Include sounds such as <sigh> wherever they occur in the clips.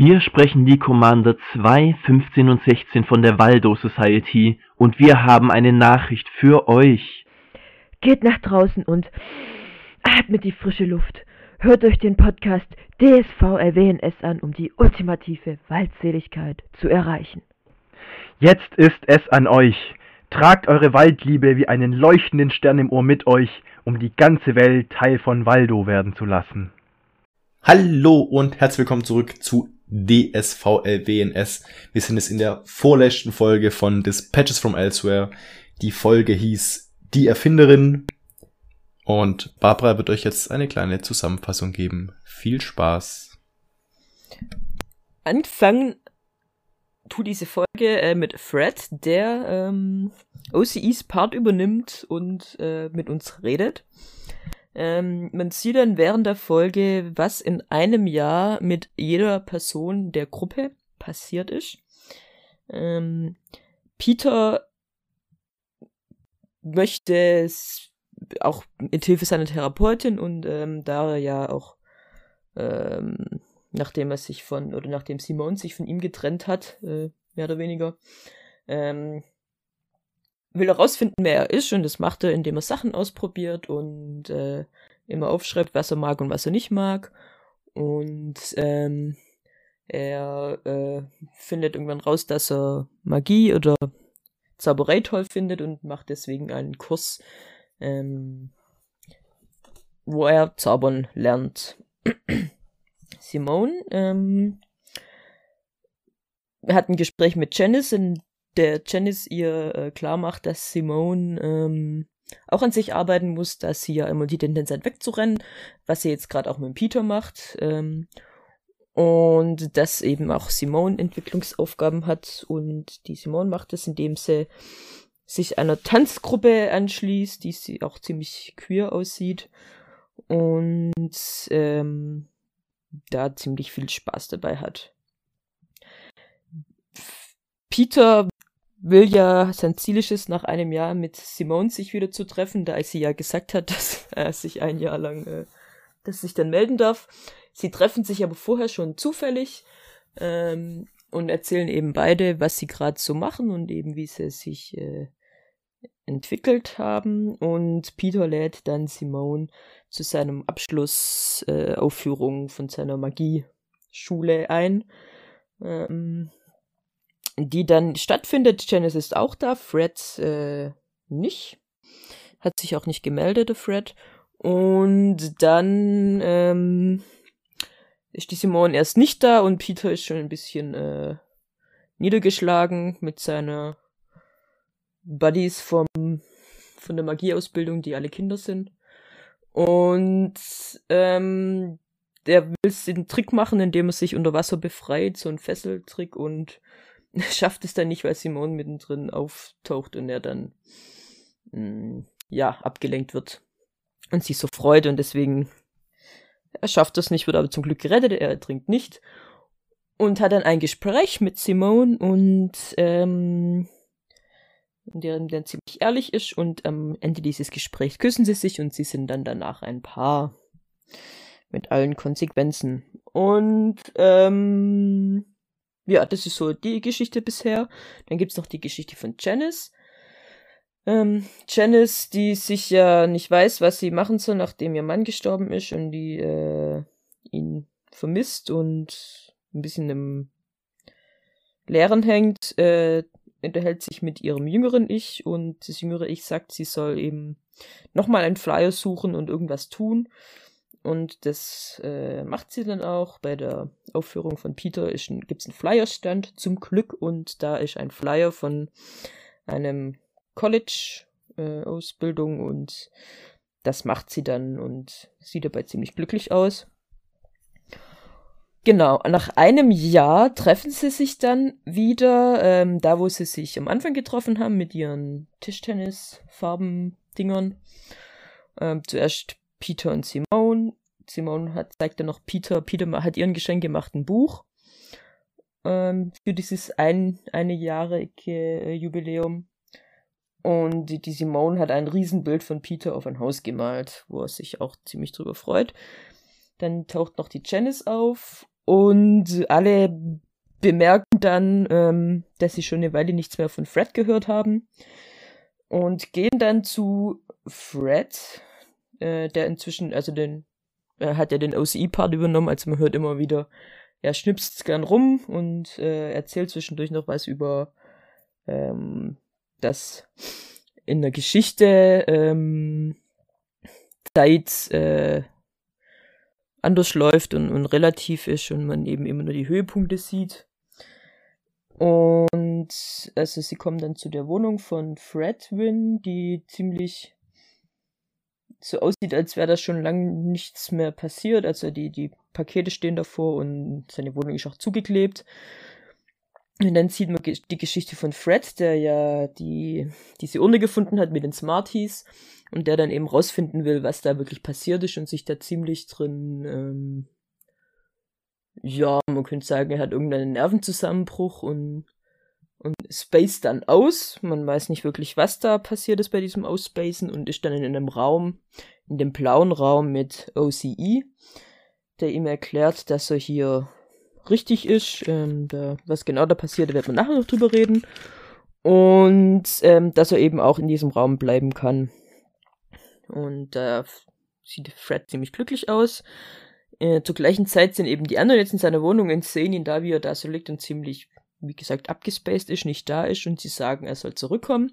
Hier sprechen die Commander 2, 15 und 16 von der Waldo Society und wir haben eine Nachricht für euch. Geht nach draußen und atmet die frische Luft. Hört euch den Podcast DSV LWNS an, um die ultimative Waldseligkeit zu erreichen. Jetzt ist es an euch. Tragt eure Waldliebe wie einen leuchtenden Stern im Ohr mit euch, um die ganze Welt Teil von Waldo werden zu lassen. Hallo und herzlich willkommen zurück zu DSVLWNS. Wir sind jetzt in der vorletzten Folge von Dispatches from Elsewhere. Die Folge hieß Die Erfinderin. Und Barbara wird euch jetzt eine kleine Zusammenfassung geben. Viel Spaß. Anfangen tu diese Folge äh, mit Fred, der ähm, OCEs Part übernimmt und äh, mit uns redet. Ähm, man sieht dann während der Folge, was in einem Jahr mit jeder Person der Gruppe passiert ist. Ähm, Peter möchte auch mit Hilfe seiner Therapeutin und ähm, da er ja auch ähm, nachdem er sich von oder nachdem Simon sich von ihm getrennt hat, äh, mehr oder weniger, ähm, will herausfinden, wer er ist und das macht er, indem er Sachen ausprobiert und äh, immer aufschreibt, was er mag und was er nicht mag. Und ähm, er äh, findet irgendwann raus, dass er Magie oder Zauberei toll findet und macht deswegen einen Kurs, ähm, wo er zaubern lernt. <clears throat> Simone ähm, hat ein Gespräch mit Janice, in der Janice ihr äh, klar macht, dass Simone ähm, auch an sich arbeiten muss, dass sie ja immer die Tendenz hat wegzurennen, was sie jetzt gerade auch mit Peter macht. Ähm, und dass eben auch Simone Entwicklungsaufgaben hat und die Simone macht es, indem sie sich einer Tanzgruppe anschließt, die sie auch ziemlich queer aussieht und ähm, da ziemlich viel Spaß dabei hat. Peter will ja, sein Ziel ist es, nach einem Jahr mit Simone sich wieder zu treffen, da sie ja gesagt hat, <laughs> dass er sich ein Jahr lang, äh, dass sich dann melden darf. Sie treffen sich aber vorher schon zufällig ähm, und erzählen eben beide, was sie gerade so machen und eben wie sie sich äh, entwickelt haben. Und Peter lädt dann Simone zu seinem Abschlussaufführung äh, von seiner Magieschule ein. Ähm, die dann stattfindet. Janice ist auch da, Fred äh, nicht. Hat sich auch nicht gemeldet, der Fred. Und dann ähm, ist die Simone erst nicht da und Peter ist schon ein bisschen äh, niedergeschlagen mit seiner Buddies vom von der Magieausbildung, die alle Kinder sind. Und ähm, der will den Trick machen, indem er sich unter Wasser befreit, so ein Fesseltrick und <laughs> schafft es dann nicht, weil Simon mittendrin auftaucht und er dann mh, mm, ja abgelenkt wird und sich so freut und deswegen er schafft das nicht, wird aber zum Glück gerettet, er ertrinkt nicht und hat dann ein Gespräch mit Simone und ähm, in dem dann ziemlich ehrlich ist und am Ende dieses Gesprächs küssen sie sich und sie sind dann danach ein Paar mit allen Konsequenzen und ähm, ja, das ist so die Geschichte bisher. Dann gibt's noch die Geschichte von Janice. Ähm, Janice, die sich ja nicht weiß, was sie machen soll, nachdem ihr Mann gestorben ist und die äh, ihn vermisst und ein bisschen im Leeren hängt, äh, unterhält sich mit ihrem jüngeren Ich und das jüngere Ich sagt, sie soll eben nochmal einen Flyer suchen und irgendwas tun. Und das äh, macht sie dann auch. Bei der Aufführung von Peter gibt es einen Flyerstand zum Glück und da ist ein Flyer von einem College-Ausbildung äh, und das macht sie dann und sieht dabei ziemlich glücklich aus. Genau, nach einem Jahr treffen sie sich dann wieder, ähm, da wo sie sich am Anfang getroffen haben mit ihren Tischtennis-Farben-Dingern. Ähm, zuerst Peter und Simone. Simone hat, zeigt dann noch Peter, Peter hat ihren Geschenk gemacht, ein Buch ähm, für dieses ein, einjährige äh, Jubiläum. Und die, die Simone hat ein Riesenbild von Peter auf ein Haus gemalt, wo er sich auch ziemlich drüber freut. Dann taucht noch die Janice auf Und alle bemerken dann, ähm, dass sie schon eine Weile nichts mehr von Fred gehört haben. Und gehen dann zu Fred, äh, der inzwischen, also den, er hat ja den OCE-Part übernommen, also man hört immer wieder, er schnipst gern rum und äh, erzählt zwischendurch noch was über ähm, das in der Geschichte ähm, Zeit äh, anders läuft und, und relativ ist und man eben immer nur die Höhepunkte sieht. Und also sie kommen dann zu der Wohnung von Fredwin, die ziemlich so aussieht, als wäre da schon lange nichts mehr passiert. Also die, die Pakete stehen davor und seine Wohnung ist auch zugeklebt. Und dann sieht man die Geschichte von Fred, der ja die, diese Urne gefunden hat mit den Smarties und der dann eben rausfinden will, was da wirklich passiert ist und sich da ziemlich drin, ähm, ja, man könnte sagen, er hat irgendeinen Nervenzusammenbruch und, und space dann aus. Man weiß nicht wirklich, was da passiert ist bei diesem Ausspacen und ist dann in einem Raum, in dem blauen Raum mit OCE, der ihm erklärt, dass er hier richtig ist. Ähm, da, was genau da passiert, da wird man nachher noch drüber reden. Und ähm, dass er eben auch in diesem Raum bleiben kann. Und da äh, sieht Fred ziemlich glücklich aus. Äh, zur gleichen Zeit sind eben die anderen jetzt in seiner Wohnung und sehen ihn da, wie er da so liegt und ziemlich, wie gesagt, abgespaced ist, nicht da ist und sie sagen, er soll zurückkommen.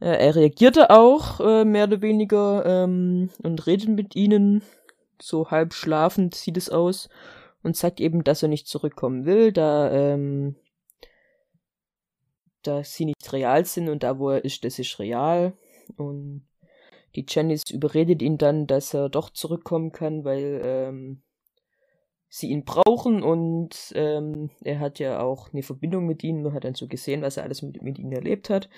Äh, er reagierte auch, äh, mehr oder weniger, ähm, und redet mit ihnen, so halb schlafend sieht es aus und sagt eben, dass er nicht zurückkommen will, da, ähm, da sie nicht real sind und da, wo er ist, das ist real. Und die Janice überredet ihn dann, dass er doch zurückkommen kann, weil ähm, sie ihn brauchen und ähm, er hat ja auch eine Verbindung mit ihnen, man hat dann so gesehen, was er alles mit, mit ihnen erlebt hat.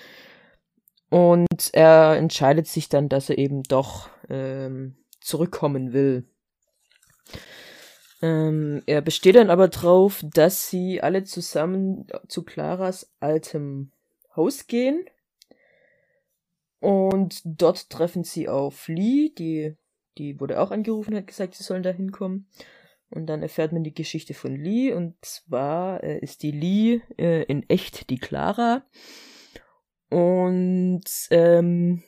Und er entscheidet sich dann, dass er eben doch ähm, zurückkommen will. Ähm, er besteht dann aber drauf, dass sie alle zusammen zu Claras altem Haus gehen. Und dort treffen sie auf Lee, die, die wurde auch angerufen, hat gesagt, sie sollen da hinkommen. Und dann erfährt man die Geschichte von Lee. Und zwar äh, ist die Lee äh, in echt die Clara. Und ähm,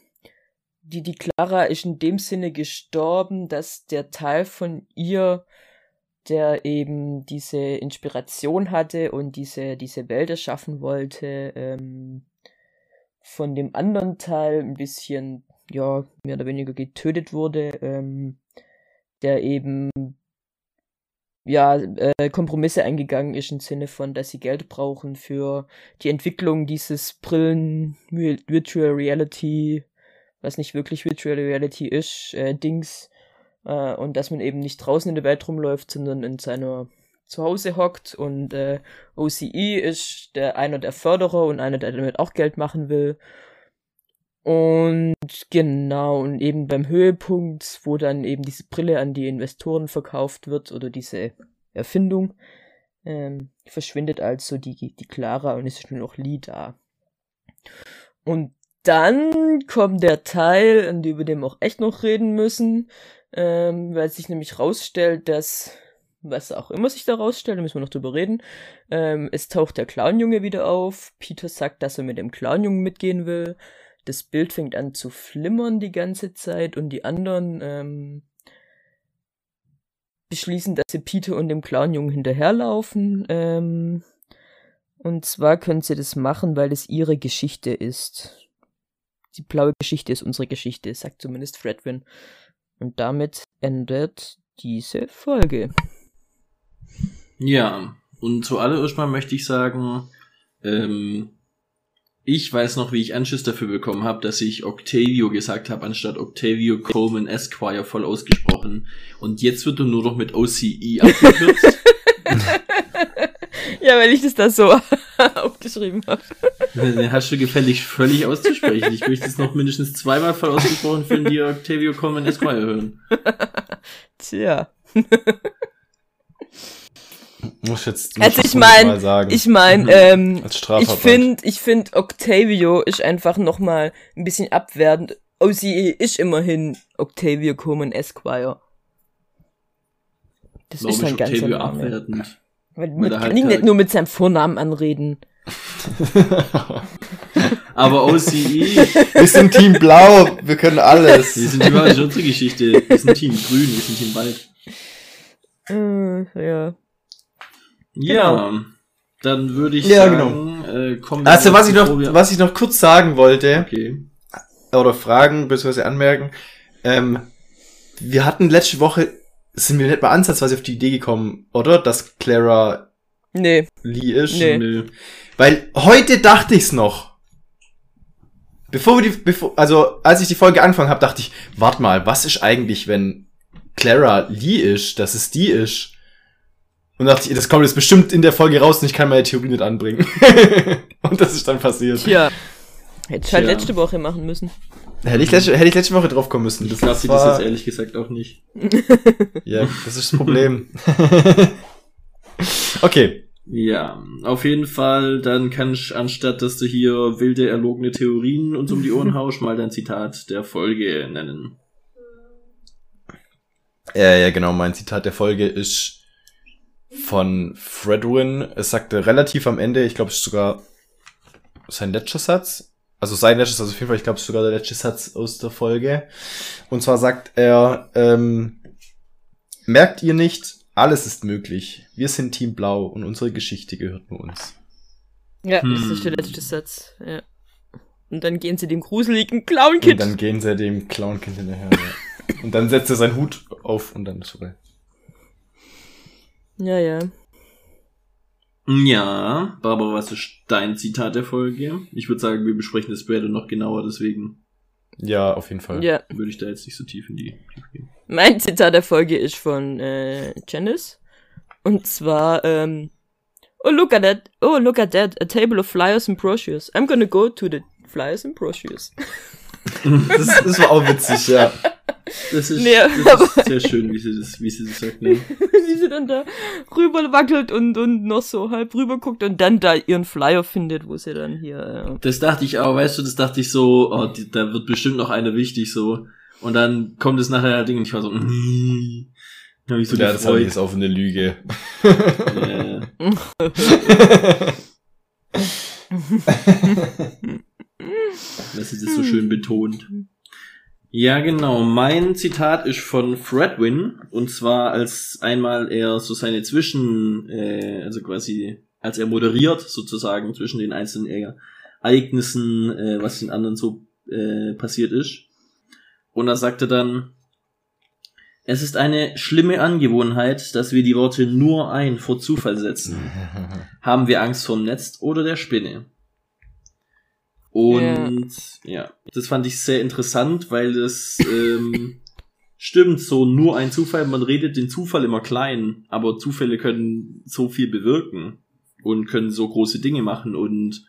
die, die Clara ist in dem Sinne gestorben, dass der Teil von ihr der eben diese Inspiration hatte und diese, diese Welt erschaffen wollte, ähm, von dem anderen Teil ein bisschen, ja, mehr oder weniger getötet wurde, ähm, der eben ja, äh, Kompromisse eingegangen ist im Sinne von, dass sie Geld brauchen für die Entwicklung dieses Brillen Virtual Reality, was nicht wirklich Virtual Reality ist, äh, Dings, äh, und dass man eben nicht draußen in der Welt rumläuft, sondern in seiner Zuhause hockt und äh, OCE ist der einer der Förderer und einer, der damit auch Geld machen will. Und genau, und eben beim Höhepunkt, wo dann eben diese Brille an die Investoren verkauft wird oder diese Erfindung, ähm, verschwindet also die, die Clara und es ist nur noch Lee da. Und dann kommt der Teil, an dem wir auch echt noch reden müssen, ähm, weil sich nämlich rausstellt, dass was auch immer sich da rausstellt, da müssen wir noch drüber reden. Ähm, es taucht der Clownjunge wieder auf. Peter sagt, dass er mit dem Clownjungen mitgehen will. Das Bild fängt an zu flimmern die ganze Zeit und die anderen ähm, beschließen, dass sie Peter und dem Clownjungen hinterherlaufen. Ähm, und zwar können sie das machen, weil es ihre Geschichte ist. Die blaue Geschichte ist unsere Geschichte, sagt zumindest Fredwin. Und damit endet diese Folge. Ja, und zuallererst mal möchte ich sagen, ähm, ich weiß noch, wie ich Anschiss dafür bekommen habe, dass ich Octavio gesagt habe, anstatt Octavio Coleman Esquire voll ausgesprochen. Und jetzt wird er nur noch mit OCE abgekürzt. <laughs> ja, weil ich das da so <laughs> aufgeschrieben habe. Den hast du gefällig völlig auszusprechen. Ich möchte es noch mindestens zweimal voll ausgesprochen finden, die Octavio Coleman Esquire hören. <laughs> Tja. Muss jetzt, muss also ich meine, ich meine, mhm. ähm, ich finde, ich finde Octavio ist einfach noch mal ein bisschen abwertend. OCE ist immerhin Octavio Coleman Esquire. Das Warum ist ein ganzer Octavio Name. abwertend? Weil Weil man kann halt ihn nicht nur mit seinem Vornamen anreden. <laughs> Aber OCE, Wir sind Team Blau, wir können alles. wir sind überall unsere Geschichte. Wir sind Team Grün, wir sind Team Wald. Äh, ja. Ja, dann würde ich Ja, sagen, äh, kommen wir Also, was ich noch, was ich noch kurz sagen wollte, Okay. oder fragen, bzw. anmerken, ähm, wir hatten letzte Woche, sind wir nicht mal ansatzweise auf die Idee gekommen, oder? Dass Clara Nee. Lee ist. Nee. Nö. Weil heute dachte ich's noch. Bevor wir die, bevor, also als ich die Folge angefangen habe, dachte ich, warte mal, was ist eigentlich, wenn Clara Lee ist, dass es die ist? Und dachte ich, das kommt jetzt bestimmt in der Folge raus und ich kann meine Theorie nicht anbringen. <laughs> und das ist dann passiert. Tja. Hätte ich halt letzte Woche machen müssen. Hätte ich letzte, hätte ich letzte Woche drauf kommen müssen. Ich lasse war- das jetzt ehrlich gesagt auch nicht. <laughs> Ja, das ist das Problem. <laughs> okay. Ja, auf jeden Fall, dann kann ich, anstatt dass du hier wilde, erlogene Theorien uns um die Ohren haust, mal dein Zitat der Folge nennen. Ja, ja, genau. Mein Zitat der Folge ist von Fredwin. Es sagte relativ am Ende, ich glaube, es ist sogar sein letzter Satz. Also sein letzter Satz, auf jeden Fall, ich glaube, es ist sogar der letzte Satz aus der Folge. Und zwar sagt er, ähm, merkt ihr nicht, alles ist möglich. Wir sind Team Blau und unsere Geschichte gehört nur uns. Ja, das Hm. ist der letzte Satz. Ja. Und dann gehen sie dem gruseligen Und Clown-Kid. dann gehen sie dem Clownkind hinterher. ja. <laughs> Und dann setzt er seinen Hut auf und dann ist vorbei. Ja, ja. Ja, Barbara, was ist dein Zitat der Folge? Ich würde sagen, wir besprechen das später noch genauer, deswegen Ja, auf jeden Fall. Ja. würde ich da jetzt nicht so tief in die gehen. Mein Zitat der Folge ist von äh, Janice. Und zwar, ähm, Oh, look at that. Oh, look at that. A table of flyers and brochures. I'm gonna go to the flyers and brochures. <laughs> Das, das war auch witzig, ja. Das ist, Nee, das ist sehr schön, wie sie das, wie sie das sagt, ne? Wie <laughs> sie dann da rüber wackelt und, und noch so halb rüber guckt und dann da ihren Flyer findet, wo sie dann hier. Das dachte ich auch, weißt du, das dachte ich so, oh, die, da wird bestimmt noch einer wichtig, so. Und dann kommt es nachher Ding und ich war so, mm, hab ich so ja, das habe ich jetzt auf eine Lüge. Ja. <laughs> dass sie das so schön betont. <laughs> Ja, genau. Mein Zitat ist von Fredwin. Und zwar als einmal er so seine Zwischen, äh, also quasi, als er moderiert sozusagen zwischen den einzelnen Ereignissen, äh, was den anderen so äh, passiert ist. Und er sagte dann, es ist eine schlimme Angewohnheit, dass wir die Worte nur ein vor Zufall setzen. <laughs> Haben wir Angst vom Netz oder der Spinne? Und ja, das fand ich sehr interessant, weil das ähm, <laughs> stimmt, so nur ein Zufall, man redet den Zufall immer klein, aber Zufälle können so viel bewirken und können so große Dinge machen und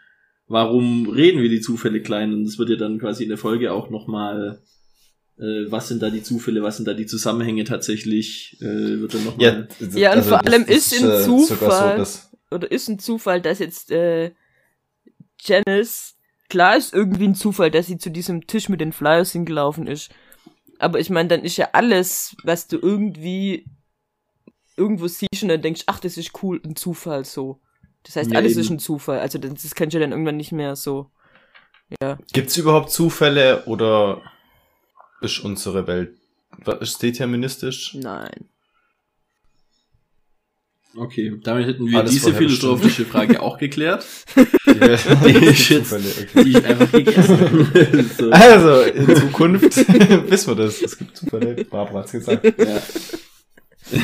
warum reden wir die Zufälle klein? Und das wird ja dann quasi in der Folge auch nochmal, äh, was sind da die Zufälle, was sind da die Zusammenhänge tatsächlich, äh, wird dann nochmal. Ja, und vor allem ist in äh, Zufall- so, Oder ist ein Zufall, dass jetzt äh, Janice, klar ist irgendwie ein Zufall, dass sie zu diesem Tisch mit den Flyers hingelaufen ist. Aber ich meine, dann ist ja alles, was du irgendwie irgendwo siehst und dann denkst, ach, das ist cool, ein Zufall so. Das heißt, Ja, alles eben. ist ein Zufall. Also das, das kannst du dann irgendwann nicht mehr so. Ja. Gibt's überhaupt Zufälle oder ist unsere Welt ist deterministisch? Nein. Okay, damit hätten wir Alles diese philosophische Frage auch geklärt, <laughs> <laughs> Die, Die jetzt- okay. die ich einfach gegessen <laughs> so. Also, in Zukunft wissen wir das. Es gibt Zufälle. Barbara hat's gesagt. Ja.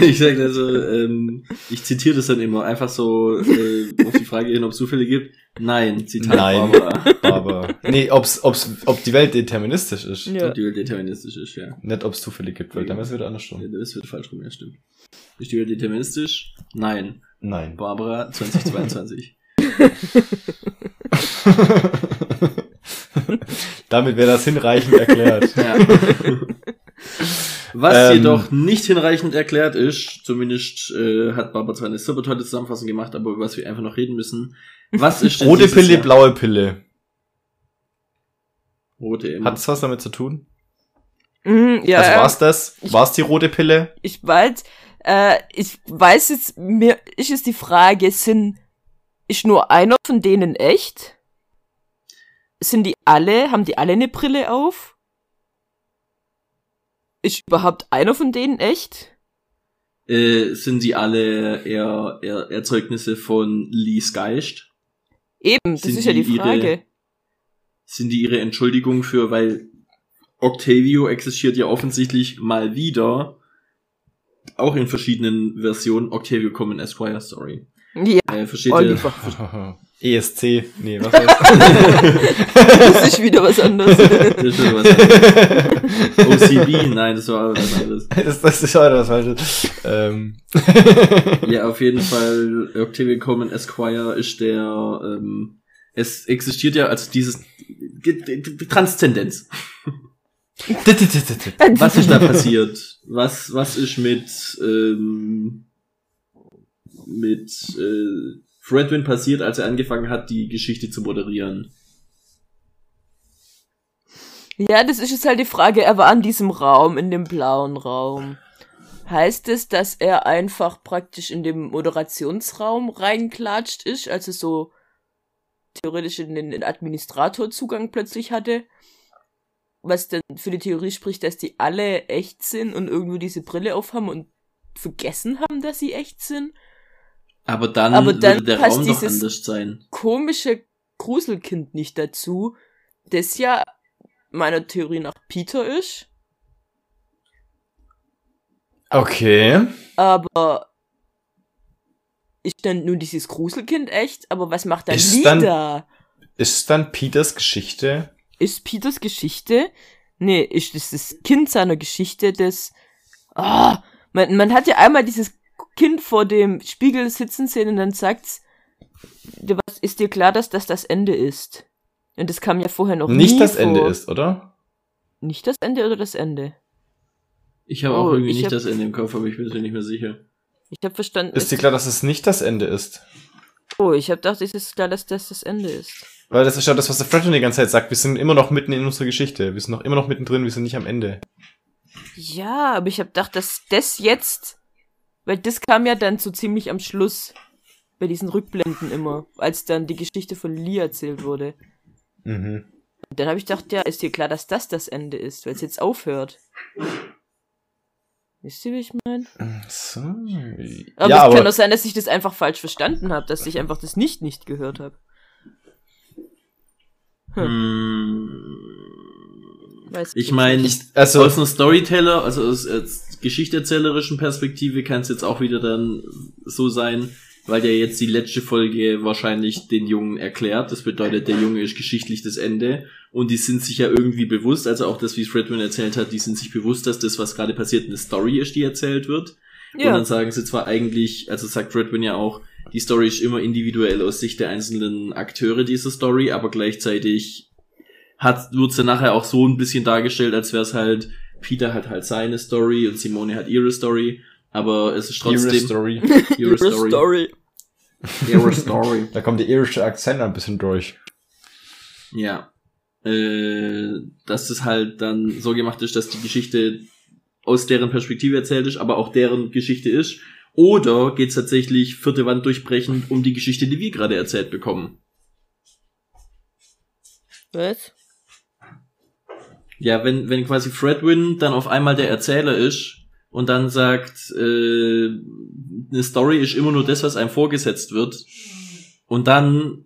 Ich sag also, ähm, ich zitiere das dann immer, einfach so äh, auf die Frage hin, ob es Zufälle gibt. Nein, Zitat Nein. Barbara. Aber, nee, ob's, ob's, ob die Welt deterministisch ist. Ja. Und die Welt deterministisch ist, ja. Nicht, ob's Zufälle gibt, weil dann ist es wieder andersrum. Ja, Das wird falsch rum, ja, stimmt. Ist die Welt deterministisch? Nein. Nein. Barbara 2022. <laughs> Damit wäre das hinreichend erklärt. Ja. Was Ähm. jedoch nicht hinreichend erklärt ist, zumindest äh, hat Barbara zwar eine super tolle Zusammenfassung gemacht, aber über was wir einfach noch reden müssen. Was ist denn Rote Pille, Jahr- blaue Pille. Rote immer. Hat es was damit zu tun? Mhm, ja, also ja. war's das? Ich- War's die rote Pille? ich weiß, Äh, ich weiß jetzt, mir ist es die Frage, sind, ist nur einer von denen echt? Sind die alle, haben die alle eine Brille auf? Ist überhaupt einer von denen echt? Äh, sind sie alle eher, eher Erzeugnisse von Lees Geist? Eben, das Sind ist ja die die ihre- Frage. Sind die ihre Entschuldigung für, weil Octavio existiert ja offensichtlich mal wieder, auch in verschiedenen Versionen, Octavio Common Esquire, sorry. Ja, Äh, versteht Oliver. ESC, <laughs> E nee, was <laughs> heißt das ist wieder was anderes. ihr? Das ist schon was anderes. OCB, nein, das war was anderes. <laughs> das, das ist heute was Falsches. Ähm. Ja, auf jeden Fall, Octavio Coleman Esquire ist der, ähm, es existiert ja als dieses Transzendenz. <laughs> Was ist da <laughs> passiert? Was, was ist mit, ähm, mit äh, Fredwin passiert, als er angefangen hat, die Geschichte zu moderieren? Ja, das ist jetzt halt die Frage, er war in diesem Raum, in dem blauen Raum. Heißt es, dass er einfach praktisch in dem Moderationsraum reinklatscht ist, also so theoretisch in den den Administratorzugang plötzlich hatte? Was denn für die Theorie spricht, dass die alle echt sind und irgendwo diese Brille aufhaben und vergessen haben, dass sie echt sind? Aber dann, Aber dann würde der passt Raum doch dieses- anders sein. Komische Gruselkind nicht dazu, das ja meiner Theorie nach Peter ist. Okay. Aber ist dann nur dieses Gruselkind echt? Aber was macht dann Ist dann- Lida? Ist dann Peters Geschichte? Ist Peters Geschichte? Nee, ist das das Kind seiner Geschichte, das... Ah, man, man hat ja einmal dieses Kind vor dem Spiegel sitzen sehen und dann sagt's, "Du, was ist dir klar, dass das das Ende ist? Und das kam ja vorher noch Nicht nie das vor. Ende ist, oder? Nicht das Ende oder das Ende? Ich habe Oh, auch irgendwie ich nicht hab- das Ende im Kopf, aber ich bin mir nicht mehr sicher. Ich habe verstanden... Ist dir klar, dass es nicht das Ende ist? oh, ich habe gedacht, es ist klar, dass das das Ende ist. Weil das ist ja das, was der Fredwin die ganze Zeit sagt. Wir sind immer noch mitten in unserer Geschichte. Wir sind noch immer noch mittendrin, wir sind nicht am Ende. Ja, aber ich habe gedacht, dass das jetzt, weil das kam ja dann so ziemlich am Schluss bei diesen Rückblenden immer, als dann die Geschichte von Lee erzählt wurde. Mhm. Und dann habe ich gedacht, ja, ist dir klar, dass das das Ende ist, weil es jetzt aufhört. Wisst ihr, wie ich meine? So. Aber ja, es aber kann auch sein, dass ich das einfach falsch verstanden habe, dass ich einfach das nicht nicht gehört habe. Hm. Weiß Ich meine, ich, also aus einer Storyteller, also aus, aus geschichterzählerischen Perspektive kann es jetzt auch wieder dann so sein, weil der jetzt die letzte Folge wahrscheinlich den Jungen erklärt. Das bedeutet, der Junge ist geschichtlich das Ende. Und die sind sich ja irgendwie bewusst, also auch das, wie Fredwin erzählt hat, die sind sich bewusst, dass das, was gerade passiert, eine Story ist, die erzählt wird. Und Ja, dann sagen sie zwar eigentlich, also sagt Redwin ja auch, die Story ist immer individuell aus Sicht der einzelnen Akteure dieser Story, aber gleichzeitig hat, wird sie nachher auch so ein bisschen dargestellt, als wäre es halt, Peter hat halt seine Story und Simone hat ihre Story, aber es ist trotzdem Ihre Story. <laughs> ihre Ihre Story. Story. Ihre Story. Da kommt der irische Akzent ein bisschen durch. Ja. Äh, dass es halt dann so gemacht ist, dass die Geschichte aus deren Perspektive erzählt ist, aber auch deren Geschichte ist. Oder geht es tatsächlich vierte Wand durchbrechend um die Geschichte, die wir gerade erzählt bekommen? Was? Ja, wenn, wenn quasi Fredwin dann auf einmal der Erzähler ist und dann sagt, äh, eine Story ist immer nur das, was einem vorgesetzt wird. Und dann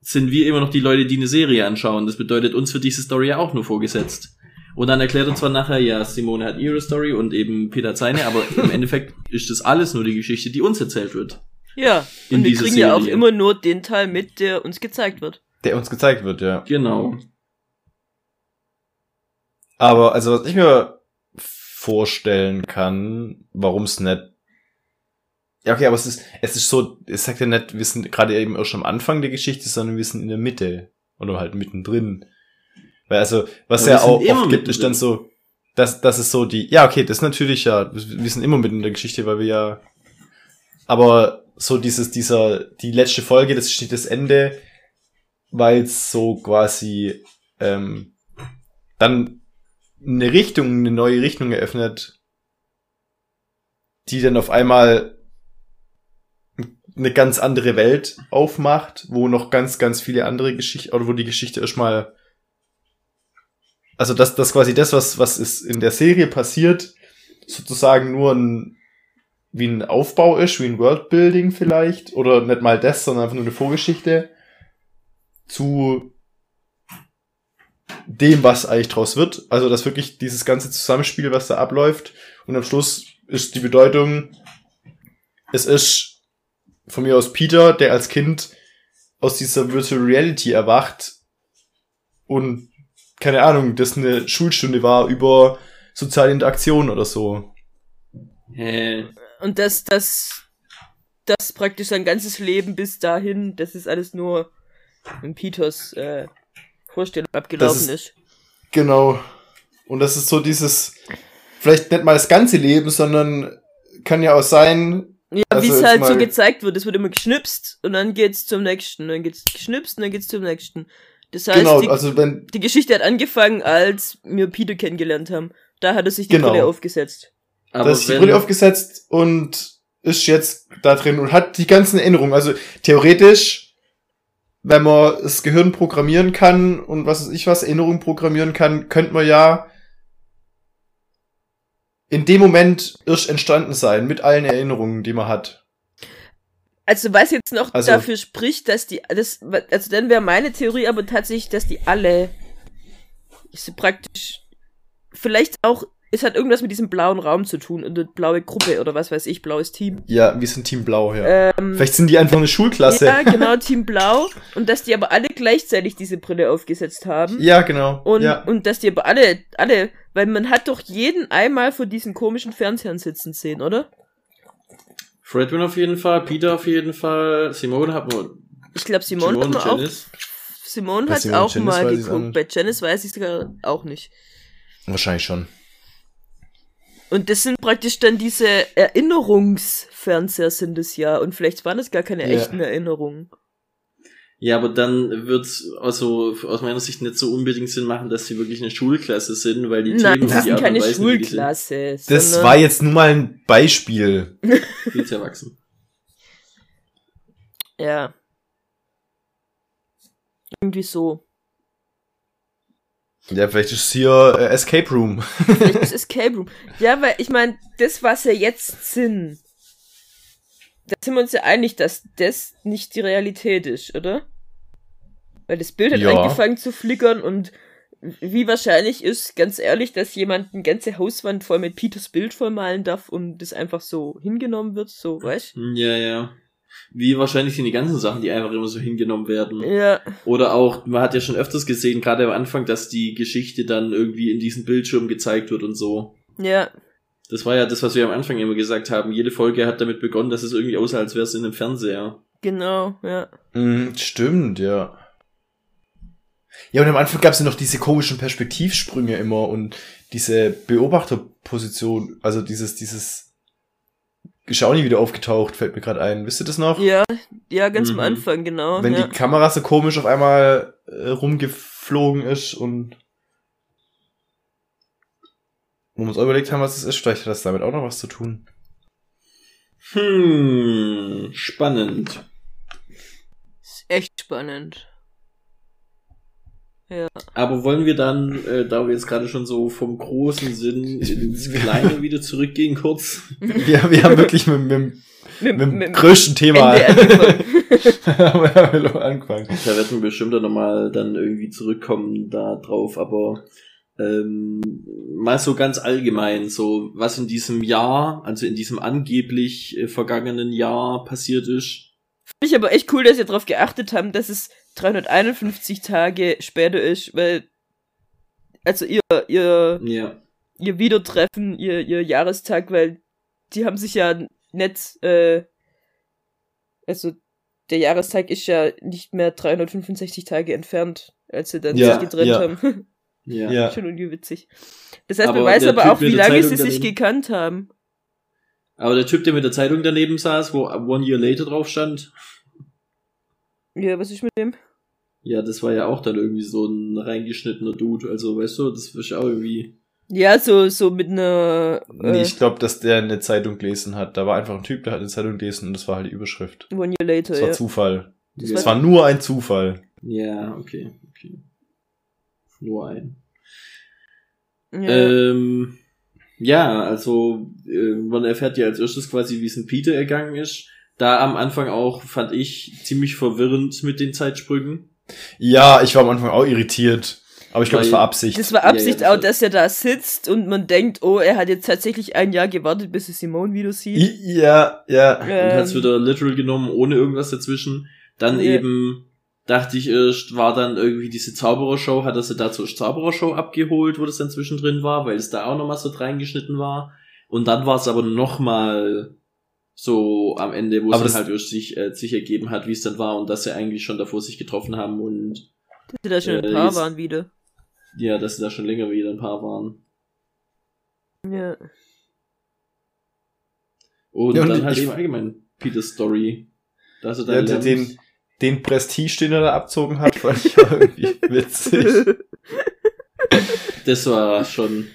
sind wir immer noch die Leute, die eine Serie anschauen. Das bedeutet, uns wird diese Story ja auch nur vorgesetzt. Und dann erklärt uns zwar nachher, ja, Simone hat ihre Story und eben Peter hat seine, aber im <laughs> Endeffekt ist das alles nur die Geschichte, die uns erzählt wird. Ja, In und wir kriegen ja auch Serie. immer nur den Teil mit, der uns gezeigt wird. Der uns gezeigt wird, ja. Genau. Aber also was ich mir vorstellen kann, warum es nicht. Ja, okay, aber es ist, es ist so, es sagt ja nicht, wir sind gerade eben auch schon am Anfang der Geschichte, sondern wir sind in der Mitte. Oder halt mittendrin. Weil also, was ja auch oft gibt, ist dann so, dass, dass es so die, ja, okay, das ist natürlich ja, wir sind immer mitten in der Geschichte, weil wir ja, aber so dieses, dieser, die letzte Folge, das steht das Ende, weil es so quasi, ähm, dann eine Richtung, eine neue Richtung eröffnet, die dann auf einmal eine ganz andere Welt aufmacht, wo noch ganz, ganz viele andere Geschichten, oder wo die Geschichte erstmal, also das, das quasi das, was, was ist in der Serie passiert, sozusagen nur ein, wie ein Aufbau ist, wie ein Worldbuilding vielleicht, oder nicht mal das, sondern einfach nur eine Vorgeschichte zu dem, was eigentlich draus wird. Also, dass wirklich dieses ganze Zusammenspiel, was da abläuft, und am Schluss ist die Bedeutung, es ist von mir aus Peter, der als Kind aus dieser Virtual Reality erwacht und keine Ahnung, das eine Schulstunde war über soziale Interaktion oder so. Hä? Und das, das, das praktisch sein ganzes Leben bis dahin, das ist alles nur in Peters äh, Vorstellung abgelaufen Das ist. Genau. Und das ist so dieses, vielleicht nicht mal das ganze Leben, sondern kann ja auch sein, Ja, Also wie es halt so gezeigt wird, es wird immer geschnipst und dann geht's zum nächsten, dann geht's geschnipst und dann geht's zum nächsten. Das heißt, genau, die, also wenn, die Geschichte hat angefangen, als wir Peter kennengelernt haben. Da hat er sich die Genau. Brille aufgesetzt. Aber da ist die Brille aufgesetzt und ist jetzt da drin und hat die ganzen Erinnerungen. Also theoretisch, wenn man das Gehirn programmieren kann und was weiß ich was, Erinnerungen programmieren kann, könnte man ja in dem Moment erst entstanden sein, mit allen Erinnerungen, die man hat. Also was jetzt noch Also- dafür spricht, dass die, das, also dann wäre meine Theorie aber tatsächlich, dass die alle so praktisch, vielleicht auch, es hat irgendwas mit diesem blauen Raum zu tun und eine blaue Gruppe oder was weiß ich, blaues Team. Ja, wir sind Team Blau, ja. Ähm, Vielleicht sind die einfach eine Schulklasse. ja, genau, Team Blau und dass die aber alle gleichzeitig diese Brille aufgesetzt haben. Ja, genau. Und, ja. und dass die aber alle, alle, weil man hat doch jeden einmal vor diesen komischen Fernsehern sitzen sehen, oder? Fredwin auf jeden Fall, Peter auf jeden Fall, Simone hat man, Ich glaube, Simone, hat man auch. Simone hat Simone auch Janice mal geguckt. Bei Janice weiß ich sogar auch nicht. Wahrscheinlich schon. Und das sind praktisch dann diese Erinnerungsfernseher sind es ja. Und vielleicht waren es gar keine Ja. echten Erinnerungen. Ja, aber dann wird's also aus meiner Sicht nicht so unbedingt Sinn machen, dass sie wirklich eine Schulklasse sind, weil die Nein, Themen das sind keine Weise, die sind, Schulklasse. Das war jetzt nur mal ein Beispiel. viel zu erwachsen. Ja. Irgendwie so. Ja, vielleicht ist es hier äh, Escape Room. Vielleicht ist <laughs> Escape Room. Ja, weil ich meine, das, was ja jetzt sind, da sind wir uns ja einig, dass das nicht die Realität ist, oder? Weil das Bild hat Ja. angefangen zu flickern und wie wahrscheinlich ist, ganz ehrlich, dass jemand eine ganze Hauswand voll mit Peters Bild vollmalen darf und das einfach so hingenommen wird, so, weißt Ja, ja. Wie wahrscheinlich sind die ganzen Sachen, die einfach immer so hingenommen werden. Ja, Oder auch, man hat ja schon öfters gesehen, gerade am Anfang, dass die Geschichte dann irgendwie in diesem Bildschirm gezeigt wird und so. ja, Das war ja das, was wir am Anfang immer gesagt haben. Jede Folge hat damit begonnen, dass es irgendwie aussah, als wäre es in einem Fernseher. genau, ja. Mhm, stimmt, ja. Ja, und am Anfang gab es ja noch diese komischen Perspektivsprünge immer und diese Beobachterposition, also dieses, dieses ist auch nie wieder aufgetaucht, fällt mir gerade ein. Wisst ihr das noch? Ja, ja, ganz Mhm. am Anfang, genau. Wenn ja. die Kamera so komisch auf einmal äh, rumgeflogen ist und wo wir uns auch überlegt haben, was das ist, vielleicht hat das damit auch noch was zu tun. Hm, spannend. ist echt spannend. Ja. Aber wollen wir dann, äh, da wir jetzt gerade schon so vom großen Sinn ins <laughs> Kleine wieder zurückgehen, kurz? Wir, wir haben wirklich mit, mit, mit dem mit- größten Thema <laughs> angefangen. Da werden wir bestimmt dann nochmal dann irgendwie zurückkommen da drauf, aber ähm, mal so ganz allgemein, so was in diesem Jahr, also in diesem angeblich äh, vergangenen Jahr passiert ist. Finde ich aber echt cool, dass ihr darauf geachtet haben, dass es 351 Tage später ist, weil also ihr ihr Ja. ihr Wiedertreffen, ihr ihr Jahrestag, weil die haben sich ja nicht äh, also der Jahrestag ist ja nicht mehr 365 Tage entfernt, als sie dann Ja, sich getrennt ja. haben. <laughs> Ja. Ja. Schon irgendwie witzig. Das heißt, Aber man weiß aber Typ auch, wie lange sie sich daneben- gekannt haben. Aber der Typ, der mit der Zeitung daneben saß, wo One Year Later drauf stand, Ja, was ist mit dem? ja, das war ja auch dann irgendwie so ein reingeschnittener Dude. Also, weißt du, das ist auch irgendwie. Ja, so, so mit einer, Nee, äh, ich glaube, dass der eine Zeitung gelesen hat. Da war einfach ein Typ, der hat eine Zeitung gelesen und das war halt die Überschrift. One Year Later, Das war ja. Zufall. Das Das war- war nur ein Zufall. Ja, okay, okay. Nur ein. ja. Ähm, ja, also äh, man erfährt ja als erstes quasi, wie es in Peter ergangen ist. Da am Anfang auch fand ich ziemlich verwirrend mit den Zeitsprüngen. Ja, ich war am Anfang auch irritiert. Aber ich glaube, es war Absicht. Das war Ja, Absicht ja, das auch, dass er da sitzt und man denkt, oh, er hat jetzt tatsächlich ein Jahr gewartet, bis er Simone wieder sieht. Ja, ja. Und hat's Ähm, wieder literal genommen, ohne irgendwas dazwischen. Dann Ja. eben dachte ich erst, war dann irgendwie diese Zauberershow, hat er sie da zur Zauberershow abgeholt, wo das dann zwischendrin war, weil es da auch nochmal so reingeschnitten war. Und dann war es aber nochmal so am Ende, wo es Aber dann das- halt erst sich, äh, sich ergeben hat, wie es dann war und dass sie eigentlich schon davor sich getroffen haben und dass sie da schon ein äh, paar jetzt- waren wieder. ja, dass sie da schon länger wieder ein paar waren. Ja. Und Ja, und dann halt ich- eben allgemein Peters Story. Dass er Ja, dann den, lernt- den, den Prestige, den er da abzogen hat, fand ich <laughs> auch irgendwie witzig. das war schon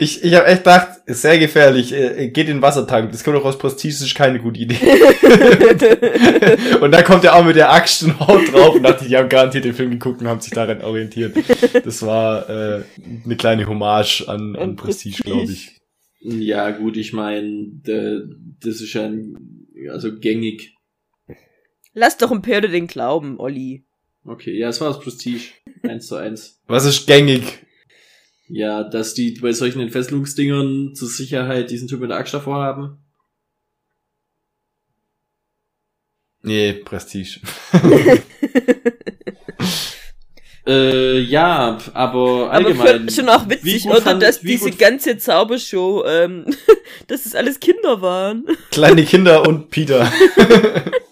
Ich, ich habe echt gedacht, ist sehr gefährlich. äh, Geht in den Wassertank. Das kommt doch aus Prestige, das ist keine gute Idee. <laughs> und dann kommt er auch mit der Axt und haut drauf und dachte, die haben garantiert den Film geguckt und haben sich daran orientiert. Das war äh, eine kleine Hommage an, an Prestige, glaube ich. Ja, gut, ich meine, das ist ja ein, also gängig. Lass doch ein Pferde den glauben, Olli. Okay, ja, es war das Prestige. eins zu eins. Was ist gängig? Ja, dass die bei solchen Entfesselungsdingern zur Sicherheit diesen Typ mit der Axt davor haben. Nee, Prestige. <laughs> Äh, ja, aber Aber allgemein. für, schon auch witzig, oder? fand- dass diese ganze Zaubershow, ähm, <laughs> dass es alles Kinder waren. Kleine Kinder und Peter. <laughs>